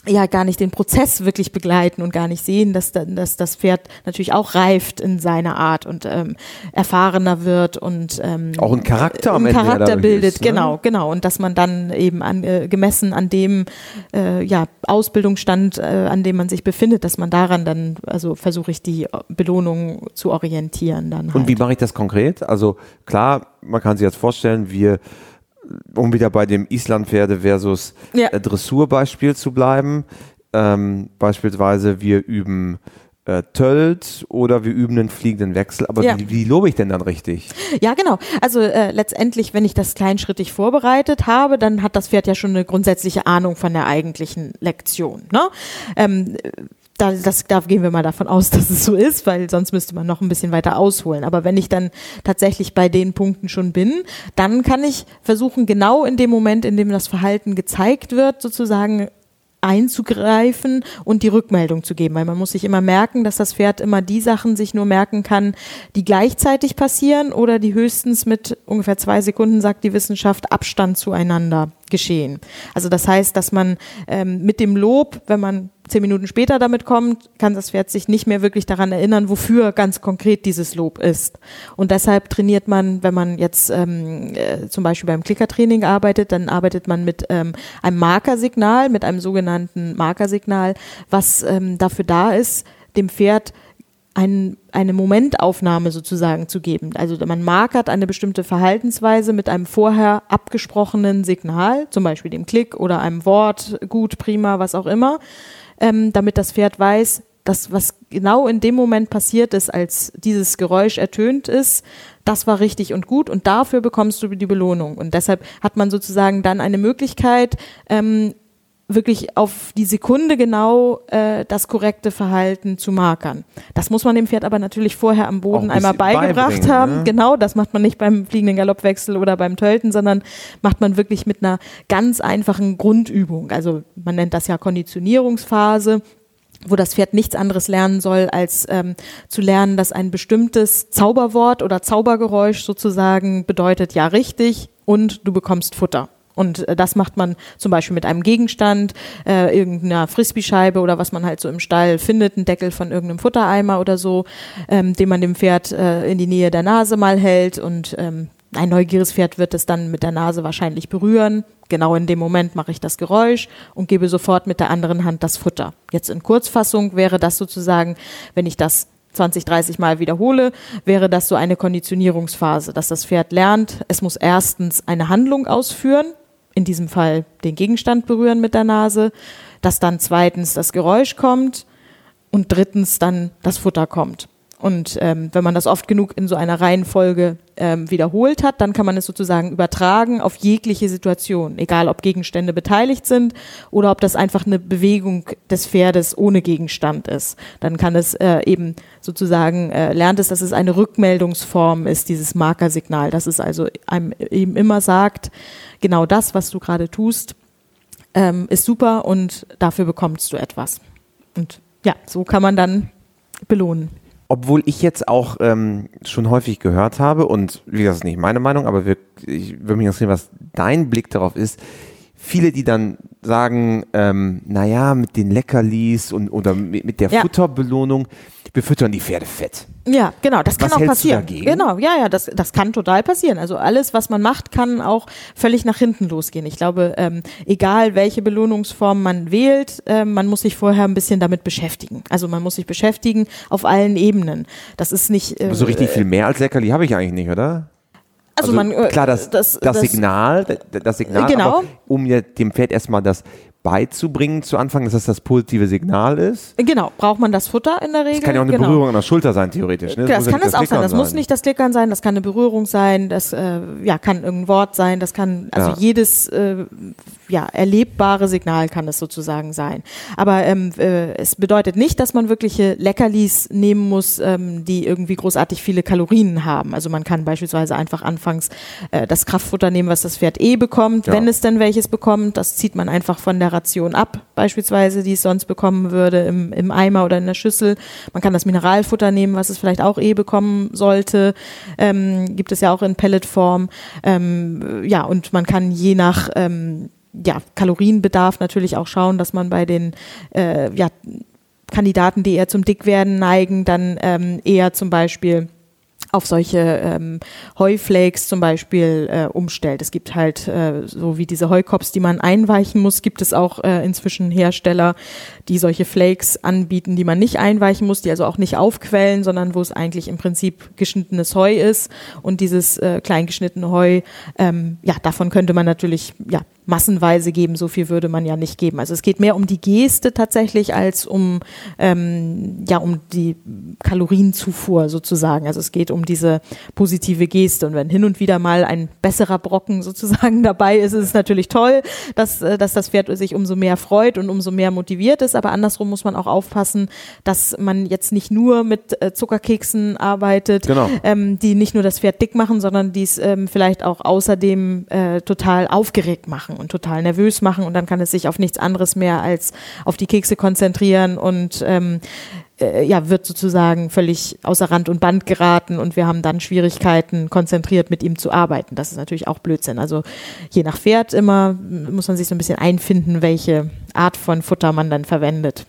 ja gar nicht den Prozess wirklich begleiten und gar nicht sehen, dass, dass das Pferd natürlich auch reift in seiner Art und ähm, erfahrener wird und ähm, auch ein Charakter am Ende Charakter bildet, ist, ne? genau, genau und dass man dann eben an, äh, gemessen an dem äh, ja Ausbildungsstand, äh, an dem man sich befindet, dass man daran dann also versuche ich die Belohnung zu orientieren dann. Halt. Und wie mache ich das konkret? Also klar, man kann sich jetzt vorstellen, wir um wieder bei dem Islandpferde versus ja. Äh, Dressurbeispiel zu bleiben. Ähm, beispielsweise wir üben äh, Tölt oder wir üben einen fliegenden Wechsel. Aber ja. wie, wie, lobe ich denn dann richtig? Ja, genau. Also äh, letztendlich, wenn ich das kleinschrittig vorbereitet habe, dann hat das Pferd ja schon eine grundsätzliche Ahnung von der eigentlichen Lektion. Ne? Ähm, da, das, da gehen wir mal davon aus, dass es so ist, weil sonst müsste man noch ein bisschen weiter ausholen. Aber wenn ich dann tatsächlich bei den Punkten schon bin, dann kann ich versuchen, genau in dem Moment, in dem das Verhalten gezeigt wird, sozusagen einzugreifen und die Rückmeldung zu geben, weil man muss sich immer merken, dass das Pferd immer die Sachen sich nur merken kann, die gleichzeitig passieren oder die höchstens mit ungefähr zwei Sekunden, sagt die Wissenschaft, Abstand zueinander geschehen. Also das heißt, dass man ähm, mit dem Lob, wenn man zehn Minuten später damit kommt, kann das Pferd sich nicht mehr wirklich daran erinnern, wofür ganz konkret dieses Lob ist. Und deshalb trainiert man, wenn man jetzt ähm, äh, zum Beispiel beim Klickertraining arbeitet, dann arbeitet man mit ähm, einem Markersignal, mit einem sogenannten Markersignal, was ähm, dafür da ist, dem Pferd ein, eine Momentaufnahme sozusagen zu geben. Also man markert eine bestimmte Verhaltensweise mit einem vorher abgesprochenen Signal, zum Beispiel dem Klick oder einem Wort, gut, prima, was auch immer ähm, damit das Pferd weiß, dass was genau in dem Moment passiert ist, als dieses Geräusch ertönt ist, das war richtig und gut und dafür bekommst du die Belohnung. Und deshalb hat man sozusagen dann eine Möglichkeit, ähm, wirklich auf die Sekunde genau äh, das korrekte Verhalten zu markern. Das muss man dem Pferd aber natürlich vorher am Boden ein einmal beigebracht beibringen, haben. ne? Genau, das macht man nicht beim fliegenden Galoppwechsel oder beim Tölten, sondern macht man wirklich mit einer ganz einfachen Grundübung. Also man nennt das ja Konditionierungsphase wo das Pferd nichts anderes lernen soll, als ähm, zu lernen, dass ein bestimmtes Zauberwort oder Zaubergeräusch sozusagen bedeutet, ja richtig, und du bekommst Futter. Und äh, das macht man zum Beispiel mit einem Gegenstand, äh, irgendeiner Frisbee-Scheibe oder was man halt so im Stall findet, ein Deckel von irgendeinem Futtereimer oder so, ähm, den man dem Pferd äh, in die Nähe der Nase mal hält und ähm, ein neugieriges Pferd wird es dann mit der Nase wahrscheinlich berühren. Genau in dem Moment mache ich das Geräusch und gebe sofort mit der anderen Hand das Futter. Jetzt in Kurzfassung wäre das sozusagen, wenn ich das 20, 30 Mal wiederhole, wäre das so eine Konditionierungsphase, dass das Pferd lernt, es muss erstens eine Handlung ausführen, in diesem Fall den Gegenstand berühren mit der Nase, dass dann zweitens das Geräusch kommt und drittens dann das Futter kommt. Und ähm, wenn man das oft genug in so einer Reihenfolge ähm, wiederholt hat, dann kann man es sozusagen übertragen auf jegliche Situation, egal ob Gegenstände beteiligt sind oder ob das einfach eine Bewegung des Pferdes ohne Gegenstand ist. Dann kann es äh, eben sozusagen, äh, lernt es, dass es eine Rückmeldungsform ist, dieses Markersignal, dass es also einem eben immer sagt, genau das, was du gerade tust, ähm, ist super und dafür bekommst du etwas. Und ja, so kann man dann belohnen. Obwohl ich jetzt auch ähm, schon häufig gehört habe, und wie gesagt, das ist nicht meine Meinung, aber wir, ich würde mich interessieren, was dein Blick darauf ist. Viele, die dann sagen, ähm, naja, mit den Leckerlis und oder mit, mit der Ja. Futterbelohnung, wir füttern die Pferde fett. Ja, genau, das kann Was auch passieren. dagegen? Genau, ja, ja, das, das kann total passieren. Also alles, was man macht, kann auch völlig nach hinten losgehen. Ich glaube, ähm, egal welche Belohnungsform man wählt, ähm, man muss sich vorher ein bisschen damit beschäftigen. Also man muss sich beschäftigen auf allen Ebenen. Das ist nicht äh, So richtig viel mehr als Leckerli habe ich eigentlich nicht, oder? Also, man äh, klar, das, das, das, Signal, das, das Signal, Genau. um ja dem Pferd erstmal das beizubringen zu Anfang, dass das das positive Signal ist. Genau, braucht man das Futter in der Regel? Das kann ja auch eine genau. Berührung an der Schulter sein, theoretisch. Ne? Das ja kann es auch sein. Das muss nicht das Klickern sein, das kann eine Berührung sein, das äh, ja, kann irgendein Wort sein, das kann, also Ja. jedes äh, ja, erlebbare Signal kann es sozusagen sein. Aber ähm, äh, es bedeutet nicht, dass man wirkliche Leckerlis nehmen muss, ähm, die irgendwie großartig viele Kalorien haben. Also man kann beispielsweise einfach anfangs äh, das Kraftfutter nehmen, was das Pferd eh bekommt, Ja. wenn es denn welches bekommt. Das zieht man einfach von der Ration ab, beispielsweise, die es sonst bekommen würde im, im Eimer oder in der Schüssel. Man kann das Mineralfutter nehmen, was es vielleicht auch eh bekommen sollte. Ähm, gibt es ja auch in Pelletform. Ähm, ja, und man kann je nach ähm, ja, Kalorienbedarf natürlich auch schauen, dass man bei den äh, ja, Kandidaten, die eher zum Dickwerden neigen, dann ähm, eher zum Beispiel auf solche ähm, Heuflakes zum Beispiel äh, umstellt. Es gibt halt äh, so wie diese Heukops, die man einweichen muss, gibt es auch äh, inzwischen Hersteller, die solche Flakes anbieten, die man nicht einweichen muss, die also auch nicht aufquellen, sondern wo es eigentlich im Prinzip geschnittenes Heu ist und dieses äh, klein geschnittene Heu, ähm, ja, davon könnte man natürlich ja massenweise geben. So viel würde man ja nicht geben. Also es geht mehr um die Geste tatsächlich als um ähm, ja um die Kalorienzufuhr sozusagen. Also es geht um diese positive Geste. Und wenn hin und wieder mal ein besserer Brocken sozusagen dabei ist, ist es natürlich toll, dass, äh, dass das Pferd sich umso mehr freut und umso mehr motiviert ist. Aber andersrum muss man auch aufpassen, dass man jetzt nicht nur mit äh, Zuckerkeksen arbeitet, Genau. ähm, die nicht nur das Pferd dick machen, sondern die es ähm, vielleicht auch außerdem äh, total aufgeregt machen und total nervös machen. Und dann kann es sich auf nichts anderes mehr als auf die Kekse konzentrieren und ähm, äh, ja, wird sozusagen völlig außer Rand und Band geraten und wir haben dann Schwierigkeiten, konzentriert mit ihm zu arbeiten. Das ist natürlich auch Blödsinn. Also je nach Pferd immer muss man sich so ein bisschen einfinden, welche Art von Futter man dann verwendet.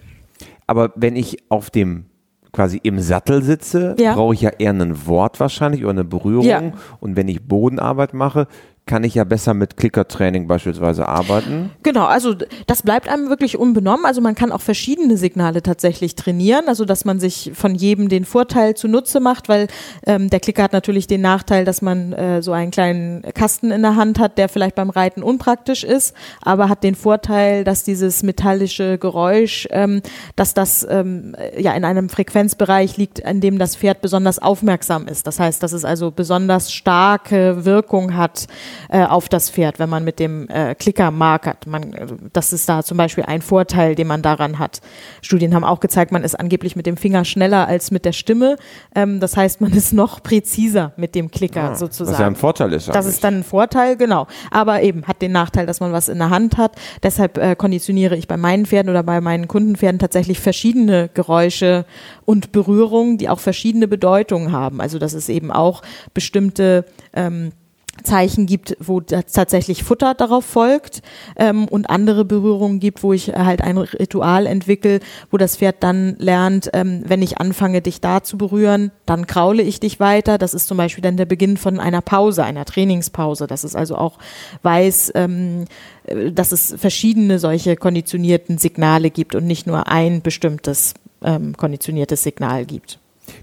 Aber wenn ich auf dem quasi im Sattel sitze, Ja. brauche ich ja eher ein Wort wahrscheinlich oder eine Berührung. Ja. Und wenn ich Bodenarbeit mache, kann ich ja besser mit Klickertraining beispielsweise arbeiten. Genau, also das bleibt einem wirklich unbenommen. Also man kann auch verschiedene Signale tatsächlich trainieren, also dass man sich von jedem den Vorteil zunutze macht, weil ähm, der Klicker hat natürlich den Nachteil, dass man äh, so einen kleinen Kasten in der Hand hat, der vielleicht beim Reiten unpraktisch ist, aber hat den Vorteil, dass dieses metallische Geräusch, ähm, dass das ähm, ja in einem Frequenzbereich liegt, in dem das Pferd besonders aufmerksam ist. Das heißt, dass es also besonders starke Wirkung hat äh, auf das Pferd, wenn man mit dem äh, Klicker markert. Man, das ist da zum Beispiel ein Vorteil, den man daran hat. Studien haben auch gezeigt, man ist angeblich mit dem Finger schneller als mit der Stimme. Ähm, das heißt, man ist noch präziser mit dem Klicker Ah, sozusagen. Was ja ein Vorteil ist. Das ist dann ein Vorteil, genau. Aber eben hat den Nachteil, dass man was in der Hand hat. Deshalb äh, konditioniere ich bei meinen Pferden oder bei meinen Kundenpferden tatsächlich verschiedene Geräusche und Berührungen, die auch verschiedene Bedeutungen haben. Also dass es eben auch bestimmte ähm, Zeichen gibt, wo tatsächlich Futter darauf folgt ähm, und andere Berührungen gibt, wo ich halt ein Ritual entwickle, wo das Pferd dann lernt, ähm, wenn ich anfange, dich da zu berühren, dann kraule ich dich weiter. Das ist zum Beispiel dann der Beginn von einer Pause, einer Trainingspause. Das ist also auch weiß, ähm, äh, dass es verschiedene solche konditionierten Signale gibt und nicht nur ein bestimmtes ähm, konditioniertes Signal gibt.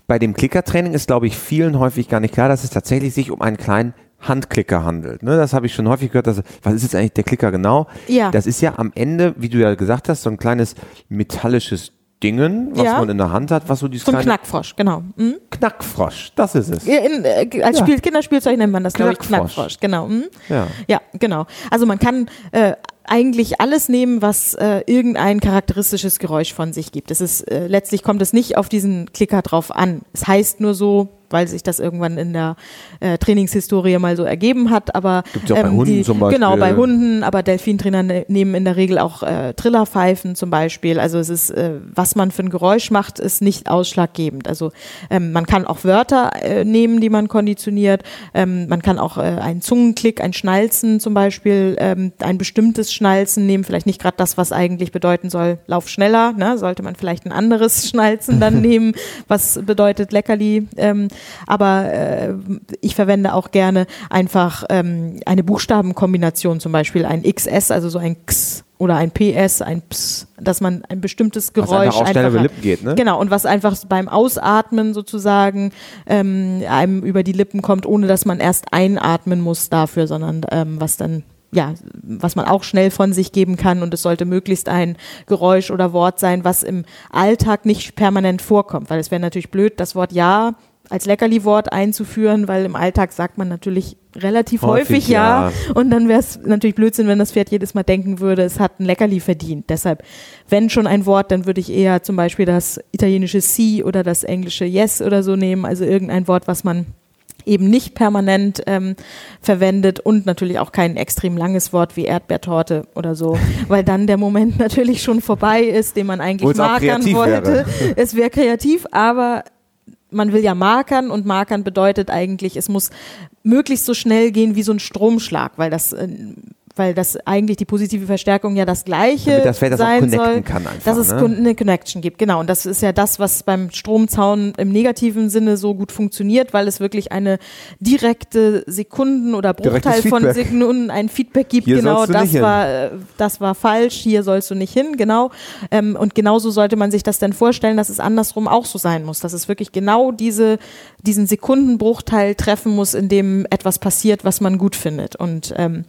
Bei dem Klickertraining ist, glaube ich, vielen häufig gar nicht klar, dass es tatsächlich sich um einen kleinen Handklicker handelt. Ne, das habe ich schon häufig gehört. Dass, was ist jetzt eigentlich der Klicker genau? Ja. Das ist ja am Ende, wie du ja gesagt hast, so ein kleines metallisches Dingen, was Ja. man in der Hand hat, was so dieses So ein kleine Knackfrosch, genau. Mhm. Knackfrosch, das ist es. In, äh, als Ja. Spiel, Kinderspielzeug nennt man das, glaube ich, Knackfrosch. Knackfrosch. Genau. Mhm. Ja. ja, genau. Also man kann äh, eigentlich alles nehmen, was äh, irgendein charakteristisches Geräusch von sich gibt. Es ist äh, letztlich kommt es nicht auf diesen Klicker drauf an. Es heißt nur so, weil sich das irgendwann in der äh, Trainingshistorie mal so ergeben hat. Aber Gibt's ja auch bei ähm, Hunden die, zum Beispiel. Genau, bei Hunden, aber Delfintrainer ne nehmen in der Regel auch äh, Trillerpfeifen zum Beispiel. Also es ist, äh, was man für ein Geräusch macht, ist nicht ausschlaggebend. Also ähm, man kann auch Wörter äh, nehmen, die man konditioniert. Ähm, man kann auch äh, einen Zungenklick, ein Schnalzen zum Beispiel, ähm, ein bestimmtes Schnalzen nehmen. Vielleicht nicht gerade das, was eigentlich bedeuten soll, lauf schneller. Ne? Sollte man vielleicht ein anderes Schnalzen dann nehmen, was bedeutet Leckerli. Ähm, aber äh, ich verwende auch gerne einfach ähm, eine Buchstabenkombination, zum Beispiel ein XS, also so ein X oder ein PS, ein Ps, dass man ein bestimmtes Was Geräusch einfach auch schneller über. Lippen geht, ne? Genau, und was einfach beim Ausatmen sozusagen ähm, einem über die Lippen kommt, ohne dass man erst einatmen muss dafür, sondern ähm, was dann ja, was man auch schnell von sich geben kann und es sollte möglichst ein Geräusch oder Wort sein, was im Alltag nicht permanent vorkommt, weil es wäre natürlich blöd, das Wort Ja als Leckerli-Wort einzuführen, weil im Alltag sagt man natürlich relativ häufig, Häufig ja. ja. Und dann wäre es natürlich Blödsinn, wenn das Pferd jedes Mal denken würde, es hat ein Leckerli verdient. Deshalb, wenn schon ein Wort, dann würde ich eher zum Beispiel das italienische Si oder das englische Yes oder so nehmen, also irgendein Wort, was man eben nicht permanent ähm, verwendet und natürlich auch kein extrem langes Wort wie Erdbeertorte oder so, weil dann der Moment natürlich schon vorbei ist, den man eigentlich markern wollte. wäre. Es wäre kreativ, aber man will ja markern und markern bedeutet eigentlich, es muss möglichst so schnell gehen wie so ein Stromschlag, weil das äh, weil das eigentlich die positive Verstärkung ja das gleiche Damit das Pferd das sein soll, kann einfach, dass es ne? eine Connection gibt. Genau, und das ist ja das, was beim Stromzaun im negativen Sinne so gut funktioniert, weil es wirklich eine direkte Sekunden- oder Bruchteil von. Sekunden ein Feedback gibt. Hier genau, das nicht hin. war, äh, das war falsch, hier sollst du nicht hin, genau. Ähm, und genauso sollte man sich das dann vorstellen, dass es andersrum auch so sein muss, dass es wirklich genau diese, diesen Sekundenbruchteil treffen muss, in dem etwas passiert, was man gut findet. Und ähm,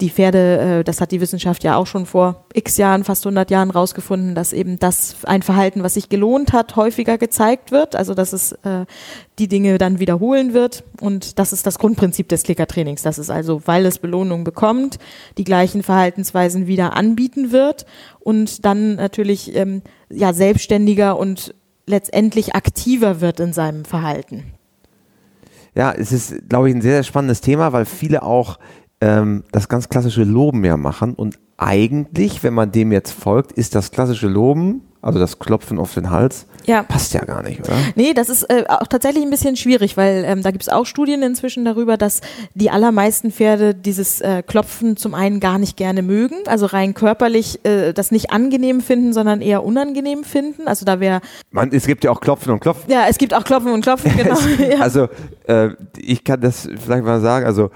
die Pferde, äh, das hat die Wissenschaft ja auch schon vor x Jahren, fast 100 Jahren rausgefunden, dass eben das ein Verhalten, was sich gelohnt hat, häufiger gezeigt wird. Also dass es äh, die Dinge dann wiederholen wird. Und das ist das Grundprinzip des Klickertrainings. Das ist also, weil es Belohnung bekommt, die gleichen Verhaltensweisen wieder anbieten wird und dann natürlich ähm, ja selbstständiger und letztendlich aktiver wird in seinem Verhalten. Ja, es ist, glaube ich, ein sehr, sehr spannendes Thema, weil viele auch ähm, das ganz klassische Loben ja machen. Und eigentlich, wenn man dem jetzt folgt, ist das klassische Loben, also das Klopfen auf den Hals, Ja. passt ja gar nicht, oder? Nee, das ist äh, auch tatsächlich ein bisschen schwierig, weil ähm, da gibt es auch Studien inzwischen darüber, dass die allermeisten Pferde dieses äh, Klopfen zum einen gar nicht gerne mögen, also rein körperlich äh, das nicht angenehm finden, sondern eher unangenehm finden. Also da wäre, Man, es gibt ja auch Klopfen und Klopfen. ja, es gibt auch Klopfen und Klopfen, genau. Also, äh, ich kann das vielleicht mal sagen, also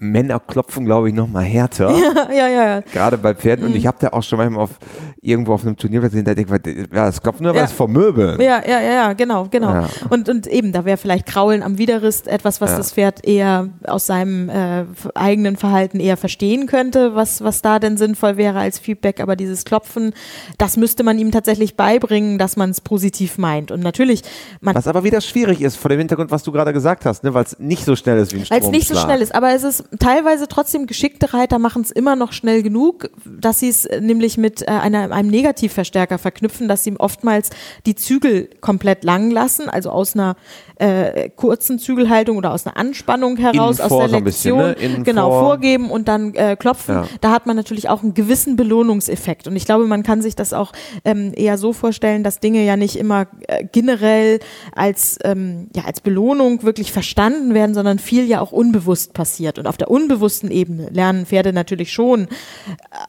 Männer klopfen, glaube ich, noch mal härter. ja, ja, ja. Gerade bei Pferden. Mhm. Und ich habe da auch schon manchmal auf, irgendwo auf einem Turnierplatz gesehen, da denke ich, ja, das Klopfen nur Ja. was vom Möbeln. Ja, ja, ja, ja, genau, genau. Ja. Und, und eben, da wäre vielleicht Kraulen am Widerrist etwas, was Ja. das Pferd eher aus seinem äh, eigenen Verhalten eher verstehen könnte, was, was da denn sinnvoll wäre als Feedback. Aber dieses Klopfen, das müsste man ihm tatsächlich beibringen, dass man es positiv meint. Und natürlich, man Was aber wieder schwierig ist, vor dem Hintergrund, was du gerade gesagt hast, ne, weil es nicht so schnell ist wie ein weil es nicht so schnell ist. Aber es ist teilweise trotzdem geschickte Reiter machen es immer noch schnell genug, dass sie es nämlich mit äh, einer, einem Negativverstärker verknüpfen, dass sie oftmals die Zügel komplett lang lassen, also aus einer äh, kurzen Zügelhaltung oder aus einer Anspannung heraus, aus der Lektion, so bisschen, ne? genau, vor. vorgeben und dann äh, klopfen. Ja. Da hat man natürlich auch einen gewissen Belohnungseffekt. Und ich glaube, man kann sich das auch ähm, eher so vorstellen, dass Dinge ja nicht immer äh, generell als, ähm, ja, als Belohnung wirklich verstanden werden, sondern viel ja auch unbewusst passiert. Und auf der unbewussten Ebene lernen Pferde natürlich schon äh,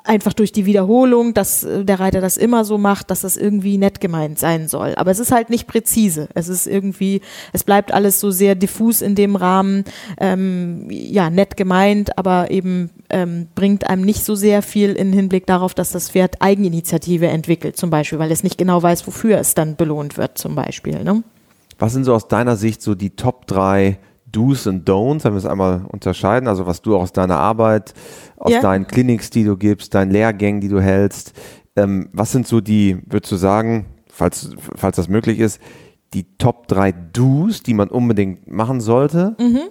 einfach durch die Wiederholung, dass äh, der Reiter das immer so macht, dass das irgendwie nett gemeint sein soll. Aber es ist halt nicht präzise. Es ist irgendwie, es bleibt alles so sehr diffus in dem Rahmen, ähm, ja, nett gemeint, aber eben ähm, bringt einem nicht so sehr viel in Hinblick darauf, dass das Pferd Eigeninitiative entwickelt, zum Beispiel, weil es nicht genau weiß, wofür es dann belohnt wird, zum Beispiel. Ne? Was sind so aus deiner Sicht so die Top drei Do's und Don'ts, wenn wir es einmal unterscheiden, also was du aus deiner Arbeit, aus ja. deinen Clinics, die du gibst, deinen Lehrgängen, die du hältst, ähm, was sind so die, würdest du sagen, falls, falls das möglich ist, die Top 3 Do's, die man unbedingt machen sollte? Mhm.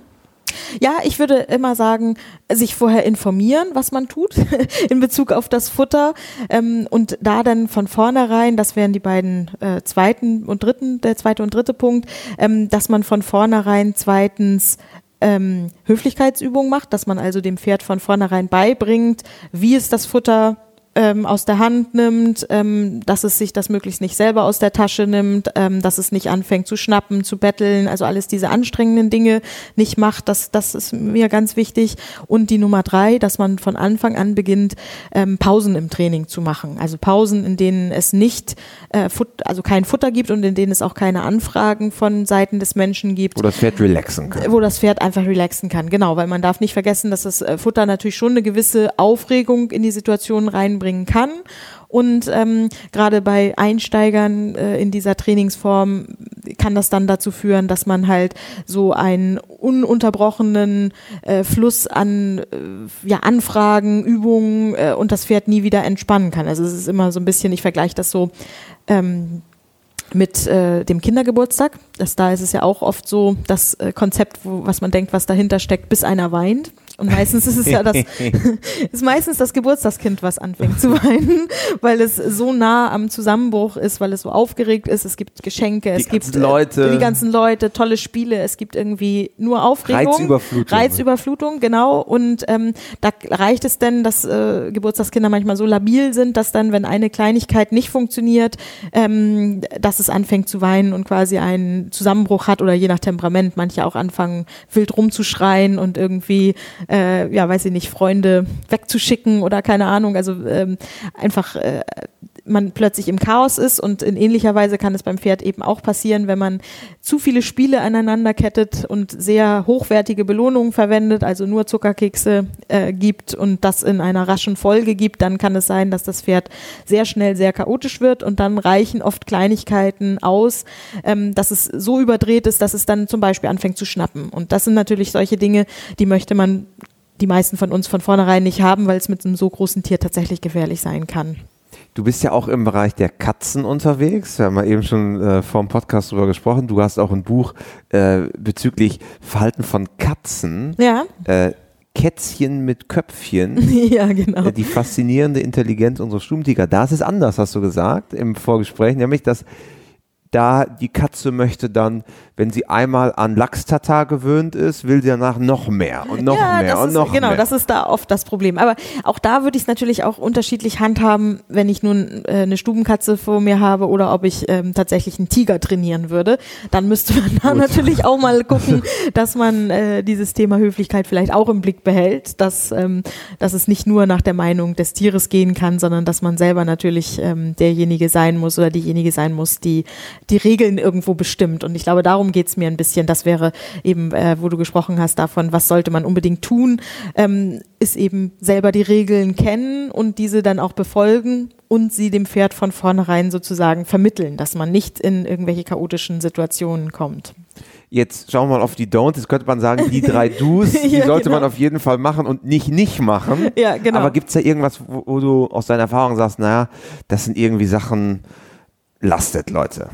Ja, ich würde immer sagen, sich vorher informieren, was man tut in Bezug auf das Futter ähm, und da dann von vornherein, das wären die beiden äh, zweiten und dritten, der zweite und dritte Punkt, ähm, dass man von vornherein zweitens ähm, Höflichkeitsübungen macht, dass man also dem Pferd von vornherein beibringt, wie es das Futter ähm, aus der Hand nimmt, ähm, dass es sich das möglichst nicht selber aus der Tasche nimmt, ähm, dass es nicht anfängt zu schnappen, zu betteln, also alles diese anstrengenden Dinge nicht macht, das, das ist mir ganz wichtig. Und die Nummer drei, dass man von Anfang an beginnt, ähm, Pausen im Training zu machen. Also Pausen, in denen es nicht, äh, also kein Futter gibt und in denen es auch keine Anfragen von Seiten des Menschen gibt. Wo das Pferd relaxen kann. Wo das Pferd einfach relaxen kann, genau, weil man darf nicht vergessen, dass das äh, Futter natürlich schon eine gewisse Aufregung in die Situation reinbringt bringen kann. Und ähm, gerade bei Einsteigern äh, in dieser Trainingsform kann das dann dazu führen, dass man halt so einen ununterbrochenen äh, Fluss an äh, ja, Anfragen, Übungen äh, und das Pferd nie wieder entspannen kann. Also es ist immer so ein bisschen, ich vergleiche das so ähm, mit äh, dem Kindergeburtstag. Das, da ist es ja auch oft so das äh, Konzept, wo, was man denkt, was dahinter steckt, bis einer weint. Und meistens ist es ja das, ist meistens das Geburtstagskind, was anfängt zu weinen, weil es so nah am Zusammenbruch ist, weil es so aufgeregt ist. Es gibt Geschenke, die es gibt äh, Leute. die ganzen Leute, tolle Spiele. Es gibt irgendwie nur Aufregung. Reizüberflutung. Reizüberflutung, genau. Und ähm, da reicht es denn, dass äh, Geburtstagskinder manchmal so labil sind, dass dann, wenn eine Kleinigkeit nicht funktioniert, ähm, dass es anfängt zu weinen und quasi einen Zusammenbruch hat oder je nach Temperament manche auch anfangen wild rumzuschreien und irgendwie äh, ja, weiß ich nicht, Freunde wegzuschicken oder keine Ahnung. Also ähm, einfach äh, man plötzlich im Chaos ist und in ähnlicher Weise kann es beim Pferd eben auch passieren, wenn man zu viele Spiele aneinander kettet und sehr hochwertige Belohnungen verwendet, also nur Zuckerkekse äh, gibt und das in einer raschen Folge gibt, dann kann es sein, dass das Pferd sehr schnell sehr chaotisch wird und dann reichen oft Kleinigkeiten aus, ähm, dass es so überdreht ist, dass es dann zum Beispiel anfängt zu schnappen. Und das sind natürlich solche Dinge, die möchte man die meisten von uns von vornherein nicht haben, weil es mit einem so großen Tier tatsächlich gefährlich sein kann. Du bist ja auch im Bereich der Katzen unterwegs. Wir haben ja eben schon äh, vor dem Podcast darüber gesprochen. Du hast auch ein Buch äh, bezüglich Verhalten von Katzen. Ja. Äh, Kätzchen mit Köpfchen. ja, genau. Äh, die faszinierende Intelligenz unserer Stummtiger. Das ist anders, hast du gesagt im Vorgespräch, nämlich dass da die Katze möchte dann, wenn sie einmal an Lachs-Tatar gewöhnt ist, will sie danach noch mehr und noch ja, mehr und ist, noch genau, mehr. Genau, das ist da oft das Problem. Aber auch da würde ich es natürlich auch unterschiedlich handhaben, wenn ich nun äh, eine Stubenkatze vor mir habe oder ob ich ähm, tatsächlich einen Tiger trainieren würde. Dann müsste man da natürlich auch mal gucken, dass man äh, dieses Thema Höflichkeit vielleicht auch im Blick behält, dass, ähm, dass es nicht nur nach der Meinung des Tieres gehen kann, sondern dass man selber natürlich ähm, derjenige sein muss oder diejenige sein muss, die die Regeln irgendwo bestimmt. Und ich glaube, darum geht es mir ein bisschen. Das wäre eben, äh, wo du gesprochen hast davon, was sollte man unbedingt tun, ähm, ist eben selber die Regeln kennen und diese dann auch befolgen und sie dem Pferd von vornherein sozusagen vermitteln, dass man nicht in irgendwelche chaotischen Situationen kommt. Jetzt schauen wir mal auf die Don'ts. Jetzt könnte man sagen, die drei Do's, die ja, sollte genau. man auf jeden Fall machen und nicht nicht machen. Ja, genau. Aber gibt es da irgendwas, wo, wo, du aus deiner Erfahrung sagst, naja, das sind irgendwie Sachen, lastet, Leute?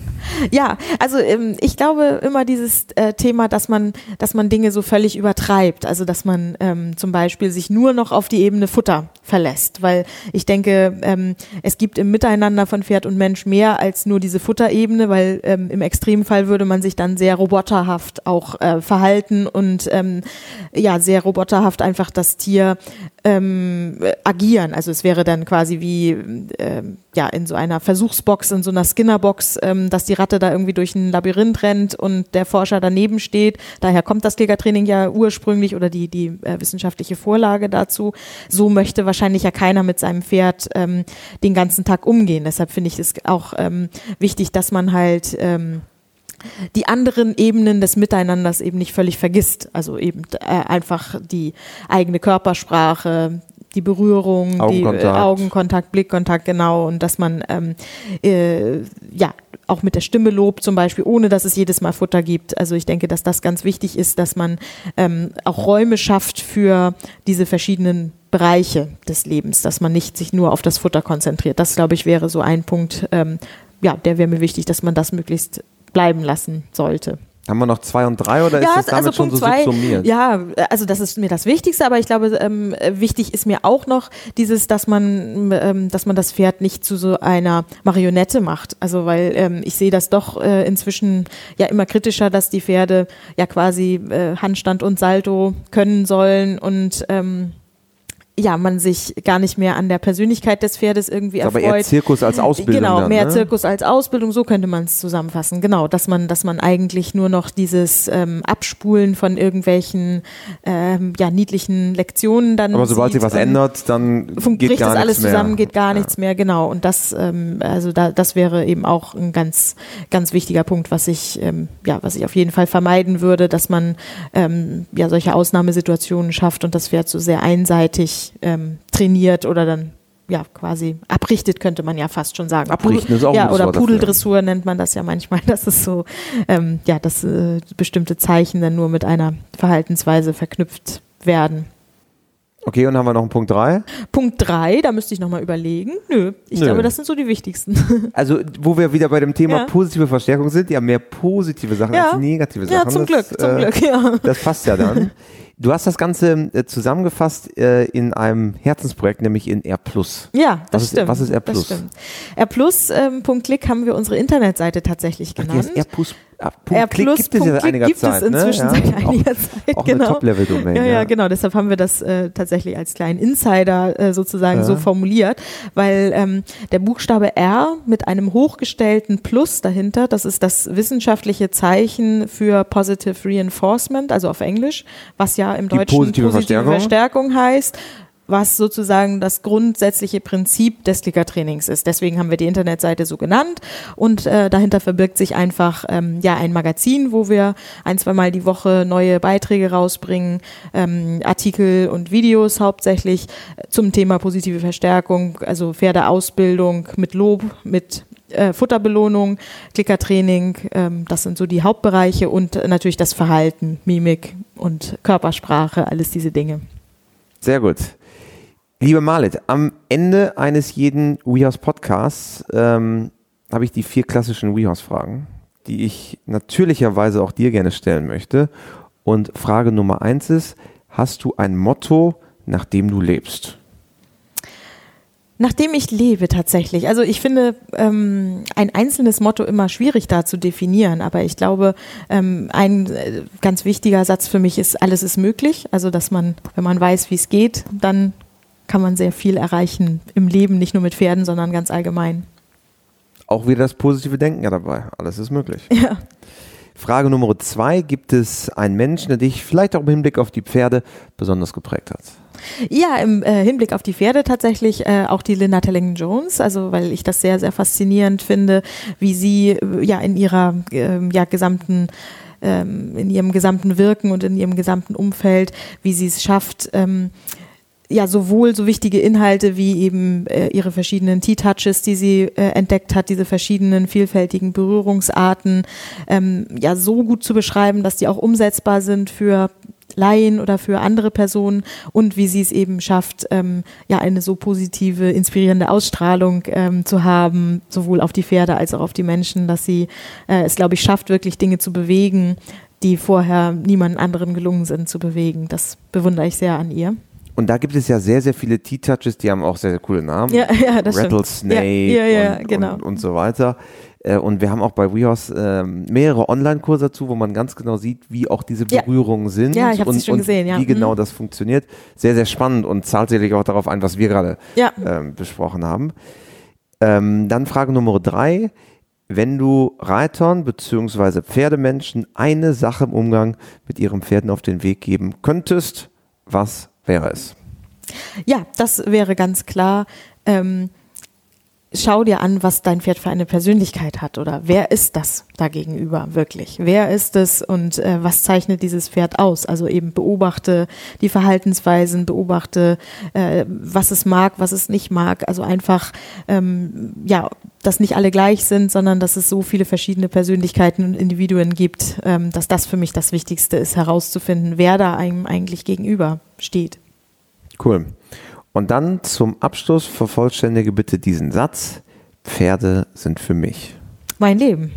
Ja, also ähm, ich glaube immer dieses äh, Thema, dass man, dass man Dinge so völlig übertreibt. Also dass man ähm, zum Beispiel sich nur noch auf die Ebene Futter verlässt. Weil ich denke, ähm, es gibt im Miteinander von Pferd und Mensch mehr als nur diese Futterebene, weil ähm, im Extremfall würde man sich dann sehr roboterhaft auch äh, verhalten und ähm, ja, sehr roboterhaft einfach das Tier ähm, agieren. Also es wäre dann quasi wie ähm, ja in so einer Versuchsbox, in so einer Skinnerbox, ähm, dass die Ratte da irgendwie durch ein Labyrinth rennt und der Forscher daneben steht. Daher kommt das Klickertraining ja ursprünglich oder die, die äh, wissenschaftliche Vorlage dazu. So möchte wahrscheinlich ja keiner mit seinem Pferd ähm, den ganzen Tag umgehen. Deshalb finde ich es auch ähm, wichtig, dass man halt ähm, die anderen Ebenen des Miteinanders eben nicht völlig vergisst. Also eben äh, einfach die eigene Körpersprache, die Berührung, Augenkontakt. die äh, Augenkontakt, Blickkontakt, genau, und dass man ähm, äh, ja auch mit der Stimme lobt zum Beispiel, ohne dass es jedes Mal Futter gibt. Also ich denke, dass das ganz wichtig ist, dass man ähm, auch Räume schafft für diese verschiedenen Bereiche des Lebens, dass man nicht sich nur auf das Futter konzentriert. Das, glaube ich, wäre so ein Punkt, ähm, ja, der wäre mir wichtig, dass man das möglichst bleiben lassen sollte. Haben wir noch zwei und drei oder ist das damit also schon Punkt so zwei, subsumiert? Ja, also das ist mir das Wichtigste, aber ich glaube, ähm, wichtig ist mir auch noch dieses, dass man, ähm, dass man das Pferd nicht zu so einer Marionette macht. Also weil ähm, ich sehe das doch äh, inzwischen ja immer kritischer, dass die Pferde ja quasi äh, Handstand und Salto können sollen und ähm, ja, man sich gar nicht mehr an der Persönlichkeit des Pferdes irgendwie Aber erfreut. eher Zirkus als Ausbildung. Genau, dann, mehr ne? Zirkus als Ausbildung, so könnte man es zusammenfassen. Genau, dass man, dass man eigentlich nur noch dieses ähm, Abspulen von irgendwelchen ähm, ja, niedlichen Lektionen dann. Aber sobald sich was und ändert, dann geht gar das alles mehr. zusammen, geht gar Ja. nichts mehr, genau. Und das, ähm, also da, das wäre eben auch ein ganz, ganz wichtiger Punkt, was ich, ähm, ja, was ich auf jeden Fall vermeiden würde, dass man ähm, ja solche Ausnahmesituationen schafft und das Pferd so sehr einseitig ähm, trainiert oder dann ja quasi abrichtet, könnte man ja fast schon sagen. Abrichten ist auch ja, oder. Pudeldressur nennt man das ja manchmal. Das ist so, ähm, ja, dass äh, bestimmte Zeichen dann nur mit einer Verhaltensweise verknüpft werden. Okay, und haben wir noch einen Punkt drei? Punkt drei, da müsste ich nochmal überlegen. Nö, ich Nö. glaube, das sind so die wichtigsten. Also, wo wir wieder bei dem Thema Ja. positive Verstärkung sind, ja, mehr positive Sachen Ja. als negative Sachen. ja, zum das, Glück, zum äh, Glück, ja. Das passt ja dann. Du hast das Ganze äh, zusammengefasst äh, in einem Herzensprojekt, nämlich in R+. Ja, das Was ist- stimmt. was ist R+? Das stimmt. R Plus, ähm, Punkt Klick haben wir unsere Internetseite tatsächlich Ach, die genannt. heißt R+. Punkt R Klick gibt es ja seit einiger gibt Zeit. es inzwischen ne? seit ja. einiger auch, Zeit, auch genau. eine Top-Level-Domain. Ja, ja, ja, genau. Deshalb haben wir das äh, tatsächlich als kleinen Insider äh, sozusagen Ja. so formuliert, weil ähm, der Buchstabe R mit einem hochgestellten Plus dahinter, das ist das wissenschaftliche Zeichen für Positive Reinforcement, also auf Englisch, was ja im Die Deutschen positive Verstärkung. Verstärkung heißt was sozusagen das grundsätzliche Prinzip des Klickertrainings ist. Deswegen haben wir die Internetseite so genannt und äh, dahinter verbirgt sich einfach ähm, ja ein Magazin, wo wir ein, zweimal die Woche neue Beiträge rausbringen, ähm, Artikel und Videos hauptsächlich äh, zum Thema positive Verstärkung, also Pferdeausbildung mit Lob, mit äh, Futterbelohnung, Klickertraining, ähm, das sind so die Hauptbereiche und natürlich das Verhalten, Mimik und Körpersprache, alles diese Dinge. Sehr gut. Liebe Marlet, am Ende eines jeden WeHouse Podcasts ähm, habe ich die vier klassischen WeHouse-Fragen, die ich natürlicherweise auch dir gerne stellen möchte. Und Frage Nummer eins ist, hast du ein Motto, nach dem du lebst? Nachdem ich lebe tatsächlich. Also ich finde ähm, ein einzelnes Motto immer schwierig da zu definieren, aber ich glaube, ähm, ein äh, ganz wichtiger Satz für mich ist, alles ist möglich. Also dass man, wenn man weiß, wie es geht, dann kann man sehr viel erreichen im Leben, nicht nur mit Pferden, sondern ganz allgemein. Auch wieder das positive Denken ja dabei. Alles ist möglich. Ja. Frage Nummer zwei, gibt es einen Menschen, der dich vielleicht auch im Hinblick auf die Pferde besonders geprägt hat? Ja, im äh, Hinblick auf die Pferde tatsächlich äh, auch die Linda Telling Jones, also weil ich das sehr, sehr faszinierend finde, wie sie äh, ja in ihrer ähm, ja, gesamten ähm, in ihrem gesamten Wirken und in ihrem gesamten Umfeld, wie sie es schafft, ähm, ja, sowohl so wichtige Inhalte wie eben äh, ihre verschiedenen T-Touches, die sie äh, entdeckt hat, diese verschiedenen vielfältigen Berührungsarten, ähm, ja, so gut zu beschreiben, dass die auch umsetzbar sind für Laien oder für andere Personen und wie sie es eben schafft, ähm, ja eine so positive, inspirierende Ausstrahlung ähm, zu haben, sowohl auf die Pferde als auch auf die Menschen, dass sie äh, es, glaube ich, schafft, wirklich Dinge zu bewegen, die vorher niemand anderen gelungen sind zu bewegen. Das bewundere ich sehr an ihr. Und da gibt es ja sehr, sehr viele T-Touches, die haben auch sehr, sehr coole Namen. Ja, ja, das Rattlesnake ja, ja, und, genau. und, und so weiter. Äh, Und wir haben auch bei WeHorse ähm, mehrere Online-Kurse dazu, wo man ganz genau sieht, wie auch diese. Berührungen sind Ja, ich und, schon und gesehen, ja. wie genau Mhm. das funktioniert. Sehr, sehr spannend und zahlt sicherlich auch darauf ein, was wir gerade ähm, besprochen haben. Ähm, dann Frage Nummer drei. Wenn du Reitern bzw. Pferdemenschen eine Sache im Umgang mit ihren Pferden auf den Weg geben könntest, was wäre es? Ja, das wäre ganz klar. Ähm, schau dir an, was dein Pferd für eine Persönlichkeit hat oder wer ist das da gegenüber wirklich? Wer ist es und äh, was zeichnet dieses Pferd aus? Also eben beobachte die Verhaltensweisen, beobachte, äh, was es mag, was es nicht mag. Also einfach, ähm, ja, dass nicht alle gleich sind, sondern dass es so viele verschiedene Persönlichkeiten und Individuen gibt, ähm, dass das für mich das Wichtigste ist, herauszufinden, wer da einem eigentlich gegenüber steht. Cool. Und dann zum Abschluss vervollständige bitte diesen Satz. Pferde sind für mich. Mein Leben.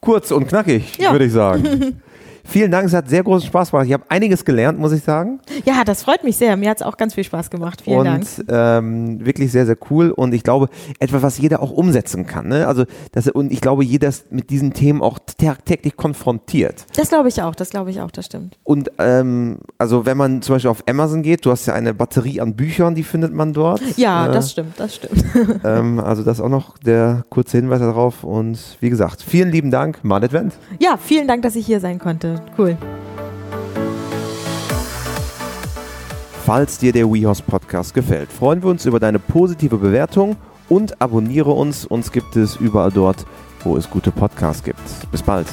Kurz und knackig, Ja. würde ich sagen. Vielen Dank, es hat sehr großen Spaß gemacht. Ich habe einiges gelernt, muss ich sagen. Ja, das freut mich sehr. Mir hat es auch ganz viel Spaß gemacht. Vielen und Dank. Ähm, wirklich sehr, sehr cool. Und ich glaube, etwas, was jeder auch umsetzen kann. Ne? Also, das, und ich glaube, jeder ist mit diesen Themen auch tagtäglich konfrontiert. Das glaube ich auch, das glaube ich auch, das stimmt. Und ähm, also wenn man zum Beispiel auf Amazon geht, du hast ja eine Batterie an Büchern, die findet man dort. Ja, Äh, das stimmt, das stimmt. Ähm, also das auch noch der kurze Hinweis darauf. Und wie gesagt, vielen lieben Dank, Marlet Wendt. Ja, vielen Dank, dass ich hier sein konnte. Cool. Falls dir der WeHorse Podcast gefällt, freuen wir uns über deine positive Bewertung und abonniere uns. Uns gibt es überall dort, wo es gute Podcasts gibt. Bis bald.